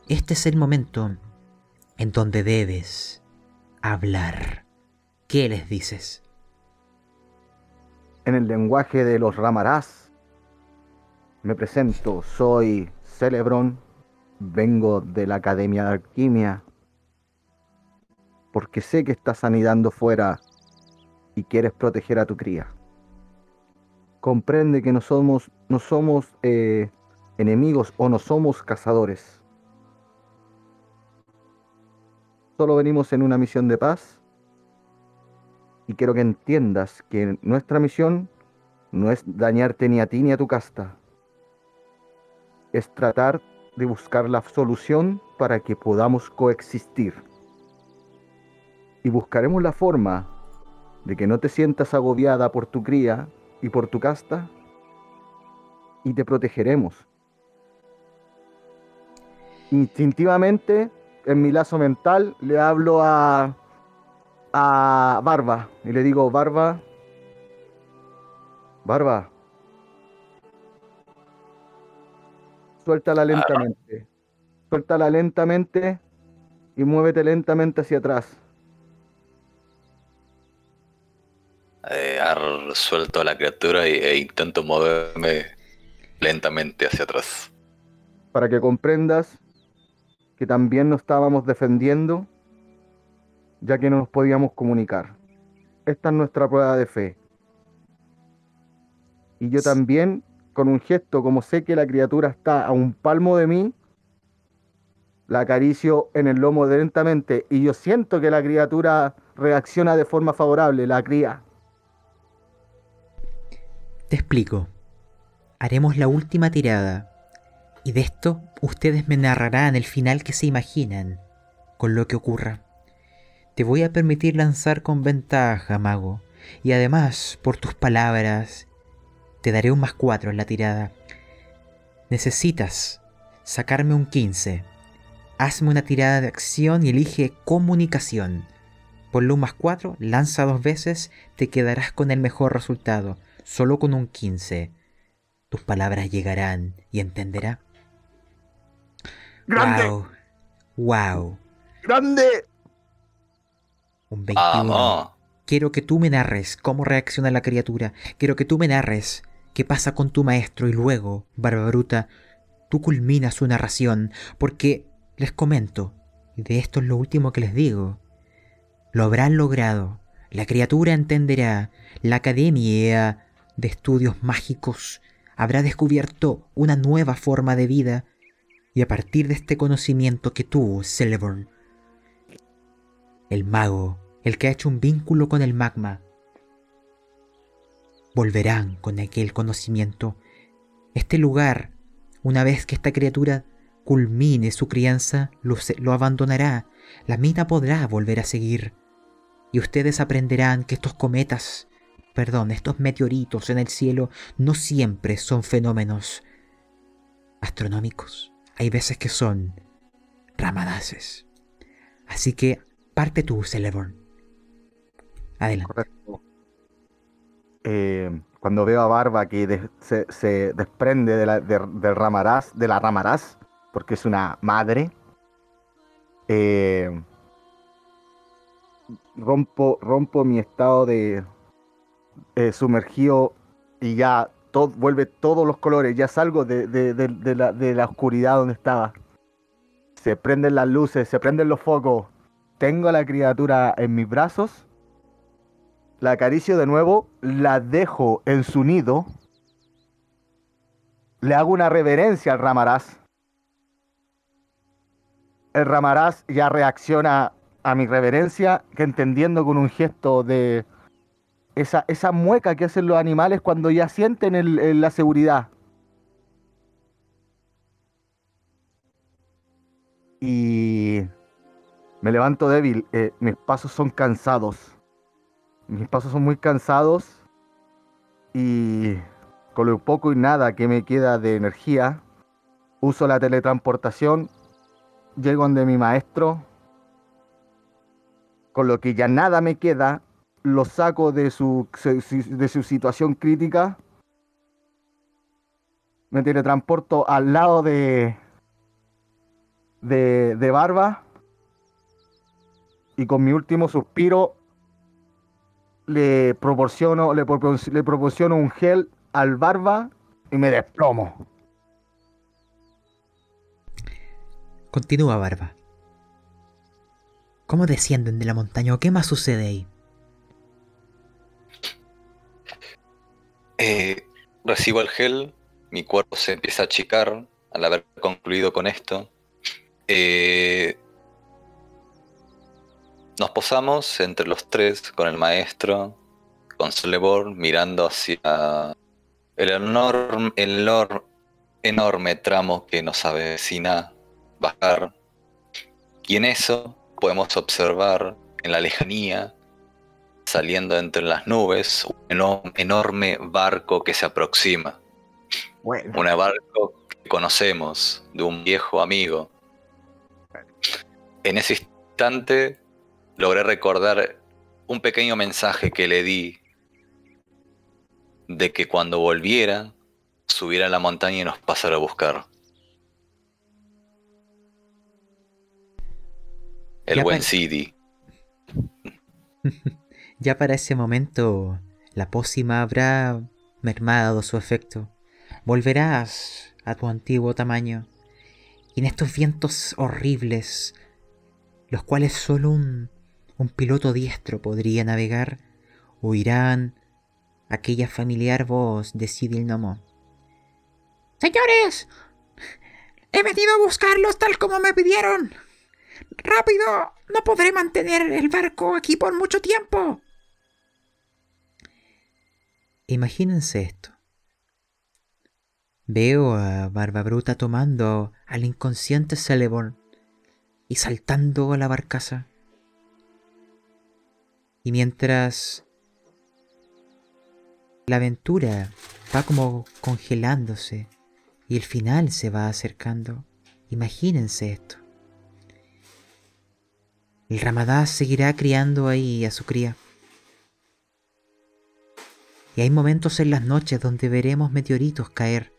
Este es el momento en donde debes hablar. ¿Qué les dices? En el lenguaje de los ramarás, me presento, soy Celebron, vengo de la Academia de Alquimia, porque sé que estás anidando fuera y quieres proteger a tu cría. Comprende que no somos, no somos eh, enemigos o no somos cazadores. Solo venimos en una misión de paz y quiero que entiendas que nuestra misión no es dañarte ni a ti ni a tu casta. Es tratar de buscar la solución para que podamos coexistir. Y buscaremos la forma de que no te sientas agobiada por tu cría y por tu casta y te protegeremos. Instintivamente, en mi lazo mental, le hablo a, a Barba y le digo, Barba, Barba, suéltala lentamente, suéltala lentamente y muévete lentamente hacia atrás. Eh, suelto a la criatura y- e intento moverme lentamente hacia atrás. para que comprendas que también nos estábamos defendiendo ya que no nos podíamos comunicar. Esta es nuestra prueba de fe. Y yo también, con un gesto, como sé que la criatura está a un palmo de mí, la acaricio en el lomo lentamente y yo siento que la criatura reacciona de forma favorable, la cría. Te explico. Haremos la última tirada. Y de esto ustedes me narrarán el final que se imaginan con lo que ocurra. Te voy a permitir lanzar con ventaja, mago. Y además, por tus palabras, te daré un más 4 en la tirada. Necesitas sacarme un 15. Hazme una tirada de acción y elige comunicación. Ponle un más 4, lanza dos veces, te quedarás con el mejor resultado solo con un 15. Tus palabras llegarán y entenderá. ¡Grande! Wow. Wow. ¡Grande! Un 21. ¡Vamos! Quiero que tú me narres cómo reacciona la criatura. Quiero que tú me narres qué pasa con tu maestro y luego, Barba Bruta, tú culminas su narración porque les comento, y de esto es lo último que les digo, lo habrán logrado. La criatura entenderá. La Academia de Estudios Mágicos habrá descubierto una nueva forma de vida y a partir de este conocimiento que tú, Celeborn, el mago, el que ha hecho un vínculo con el magma, volverán con aquel conocimiento. Este lugar, una vez que esta criatura culmine su crianza, lo, abandonará. La mina podrá volver a seguir. Y ustedes aprenderán que estos cometas, perdón, estos meteoritos en el cielo no siempre son fenómenos astronómicos. Hay veces que son ramadaces. Así que parte tú, Celeborn. Adelante. Eh, cuando veo a Barba que se, desprende de la, de- del ramarás, de la ramarás, porque es una madre, eh, rompo, rompo mi estado de eh, sumergido y ya vuelve todos los colores, ya salgo de la, de la oscuridad donde estaba. Se prenden las luces, se prenden los focos. Tengo a la criatura en mis brazos. La acaricio de nuevo, la dejo en su nido. Le hago una reverencia al Ramaraz. El Ramaraz ya reacciona a mi reverencia, que entendiendo con un gesto de esa, esa mueca que hacen los animales cuando ya sienten la seguridad. Y me levanto débil. eh, mis pasos son cansados. Mis pasos son muy cansados. Y con lo poco y nada que me queda de energía, uso la teletransportación. Llego donde mi maestro. Con lo que ya nada me queda, lo saco de su, de su situación crítica. Me teletransporto al lado de, de, de Barba. Y con mi último suspiro le proporciono, le, propor- le proporciono un gel al Barba y me desplomo. Continúa, Barba. ¿Cómo descienden de la montaña o qué más sucede ahí? Eh, recibo el gel, mi cuerpo se empieza a achicar al haber concluido con esto. Eh, nos posamos entre los tres con el maestro, con Celeborn, mirando hacia el enorme, el enorme, enorme tramo que nos avecina bajar. Y en eso podemos observar en la lejanía saliendo entre las nubes, un eno- enorme barco que se aproxima. Bueno, Un barco que conocemos de un viejo amigo. En ese instante logré recordar un pequeño mensaje que le di de que cuando volviera, subiera a la montaña y nos pasara a buscar. El Ya buen Sidi. Ya para ese momento, la pócima habrá mermado su efecto. Volverás a tu antiguo tamaño. Y en estos vientos horribles, los cuales solo un, un piloto diestro podría navegar, oirán aquella familiar voz de Sidil Nomo. Señores, he venido a buscarlos tal como me pidieron. Rápido, no podré mantener el barco aquí por mucho tiempo. Imagínense esto. Veo a Barba Bruta tomando al inconsciente Celeborn y saltando a la barcaza. Y mientras la aventura va como congelándose y el final se va acercando, imagínense esto. El Ramadá seguirá criando ahí a su cría. Y hay momentos en las noches donde veremos meteoritos caer.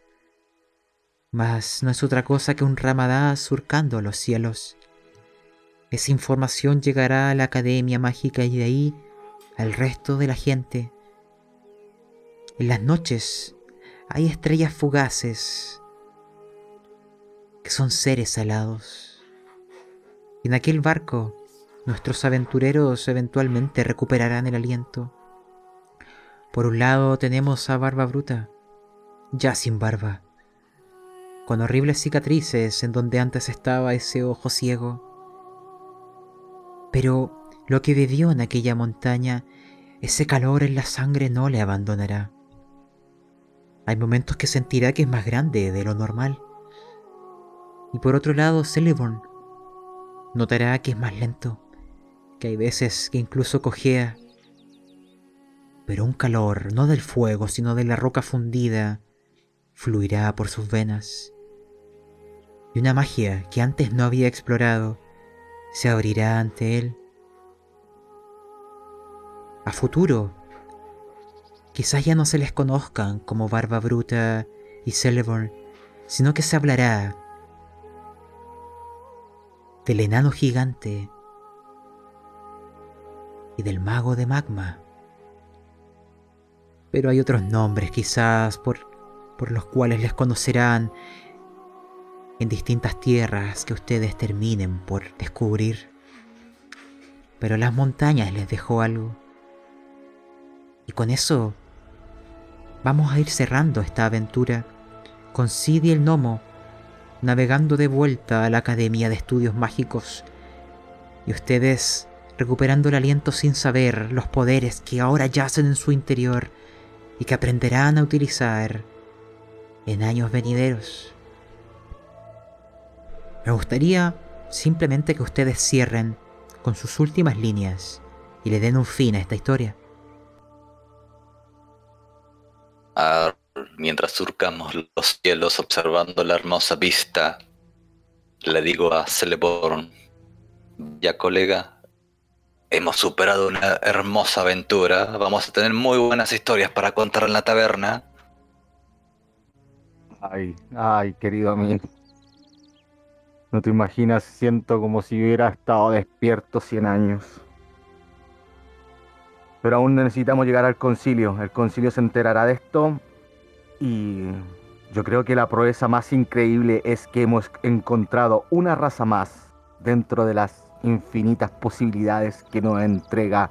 Mas no es otra cosa que un ramadá surcando los cielos. Esa información llegará a la Academia Mágica y de ahí al resto de la gente. En las noches hay estrellas fugaces que son seres alados. En aquel barco nuestros aventureros eventualmente recuperarán el aliento. Por un lado tenemos a Barba Bruta, ya sin barba, con horribles cicatrices en donde antes estaba ese ojo ciego. Pero lo que vivió en aquella montaña, ese calor en la sangre no le abandonará. Hay momentos que sentirá que es más grande de lo normal. Y por otro lado, Celeborn notará que es más lento, que hay veces que incluso cojea pero un calor no del fuego, sino de la roca fundida, fluirá por sus venas. Y una magia que antes no había explorado se abrirá ante él. A futuro, quizás ya no se les conozcan como Barba Bruta y Celeborn, sino que se hablará del enano gigante y del mago de magma. Pero hay otros nombres quizás por, por los cuales les conocerán en distintas tierras que ustedes terminen por descubrir. Pero las montañas les dejó algo. Y con eso vamos a ir cerrando esta aventura con Sid y el Gnomo navegando de vuelta a la Academia de Estudios Mágicos y ustedes recuperando el aliento sin saber los poderes que ahora yacen en su interior y que aprenderán a utilizar en años venideros. Me gustaría simplemente que ustedes cierren con sus últimas líneas y le den un fin a esta historia. Ah, mientras surcamos los cielos observando la hermosa vista, le digo a Celeborn, ya colega, hemos superado una hermosa aventura, vamos a tener muy buenas historias para contar en la taberna. Ay, ay, querido amigo. No te imaginas, siento como si hubiera estado despierto 100 años. Pero aún necesitamos llegar al concilio. El concilio se enterará de esto y yo creo que la proeza más increíble es que hemos encontrado una raza más dentro de las infinitas posibilidades que nos entrega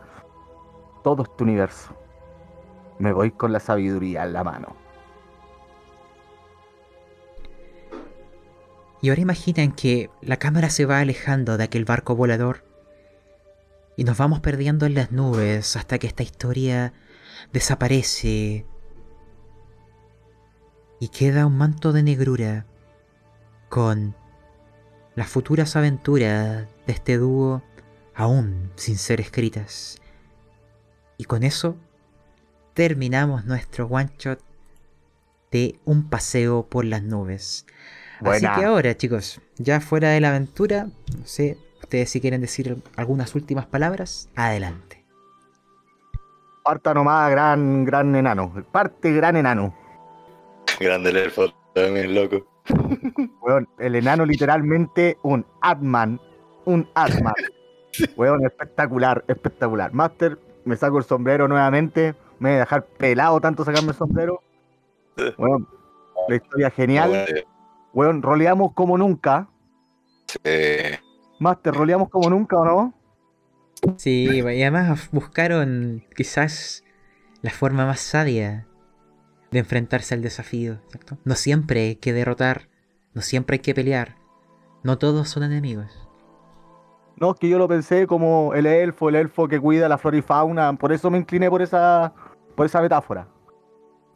todo este universo. Me voy con la sabiduría en la mano. Y ahora imaginen que la cámara se va alejando de aquel barco volador y nos vamos perdiendo en las nubes hasta que esta historia desaparece y queda un manto de negrura con las futuras aventuras de este dúo aún sin ser escritas. Y con eso terminamos nuestro one shot de un paseo por las nubes. Así que ahora, chicos, ya fuera de la aventura, no sé, ustedes si quieren decir algunas últimas palabras, adelante. Parta nomás, gran, gran enano. Parte gran enano. Grande el elfo también, loco. Weón, el enano literalmente un Atman. Un Atman. Weón, espectacular, espectacular. Master, me saco el sombrero nuevamente. Me voy a dejar pelado tanto sacarme el sombrero. Weón, la historia genial. Weón, roleamos como nunca. Sí. Master, roleamos como nunca, ¿o no? Sí, y además buscaron quizás la forma más sabia de enfrentarse al desafío. ¿cierto? No siempre hay que derrotar, no siempre hay que pelear, no todos son enemigos. No, es que yo lo pensé como el elfo, el elfo que cuida la flora y fauna, por eso me incliné por esa, por esa metáfora.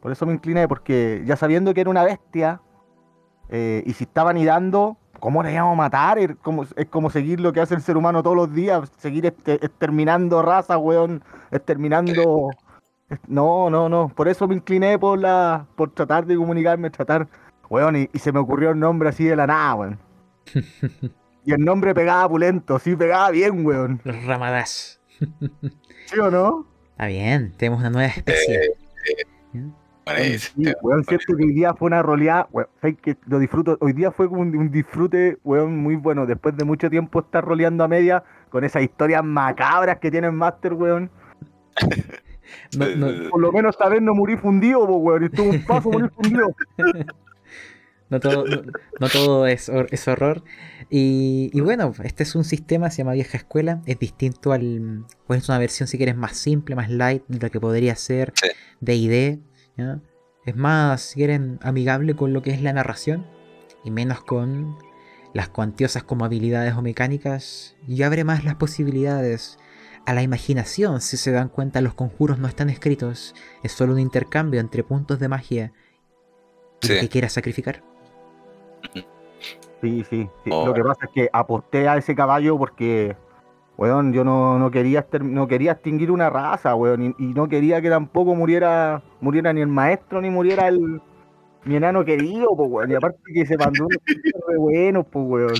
Por eso me incliné, porque ya sabiendo que era una bestia, eh, y si estaba anidando, ¿cómo le íbamos a matar? Es como, es como seguir lo que hace el ser humano todos los días, seguir este- exterminando razas, weón, exterminando... No, no, no, por eso me incliné por la por tratar de comunicarme, tratar, weón, y, y se me ocurrió el nombre así de la nada, weón. Y el nombre pegaba pulento, sí, pegaba bien, weón. Los ramadas. ¿Sí o no? Está bien, tenemos una nueva especie. ¿Ya? Sí, weón, cierto que hoy día fue una roleada, weón, que lo disfruto, hoy día fue como un, un disfrute, weón, muy bueno, después de mucho tiempo estar roleando a media con esas historias macabras que tiene el Master, weón. No, no- Por lo menos esta vez no morí fundido, weón, estuvo un paso morir fundido. no todo, no, no todo es, hor- es horror. Y, y bueno, este es un sistema, se llama Vieja Escuela. Es distinto al. Pues es una versión, si quieres, más simple, más light de lo que podría ser. DD. ¿Ya? Es más, si quieren, amigable con lo que es la narración y menos con las cuantiosas como habilidades o mecánicas. Y abre más las posibilidades a la imaginación. Si se dan cuenta, los conjuros no están escritos. Es solo un intercambio entre puntos de magia y lo Sí. que quieras sacrificar. Sí, sí, sí. Oh. Lo que pasa es que aposté a ese caballo porque, weón, yo no, no quería no quería extinguir una raza, weón, y, y no quería que tampoco muriera muriera ni el maestro ni muriera el mi enano querido, pues, weón. Y aparte que se mandó re buenos, pues, weón.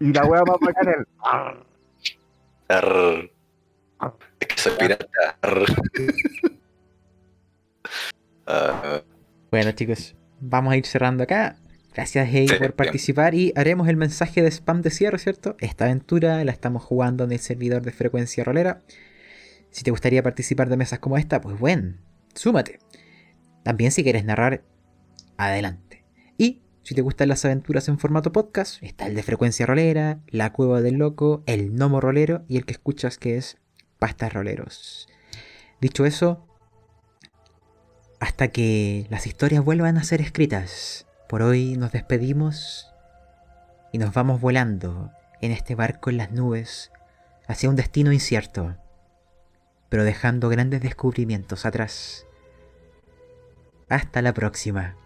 Y la weá más bacana el Arr. Es que soy pirata. Ah, Bueno chicos, vamos a ir cerrando acá. Gracias Hey Sí, por bien. participar y haremos el mensaje de spam de cierre, ¿cierto? Esta aventura la estamos jugando en el servidor de frecuencia rolera. Si te gustaría participar de mesas como esta, pues bueno, súmate. También si quieres narrar, adelante. Y si te gustan las aventuras en formato podcast, está el de frecuencia rolera, la cueva del loco, el gnomo rolero y el que escuchas que es pastas roleros. Dicho eso, hasta que las historias vuelvan a ser escritas, por hoy nos despedimos y nos vamos volando en este barco en las nubes hacia un destino incierto, pero dejando grandes descubrimientos atrás. Hasta la próxima.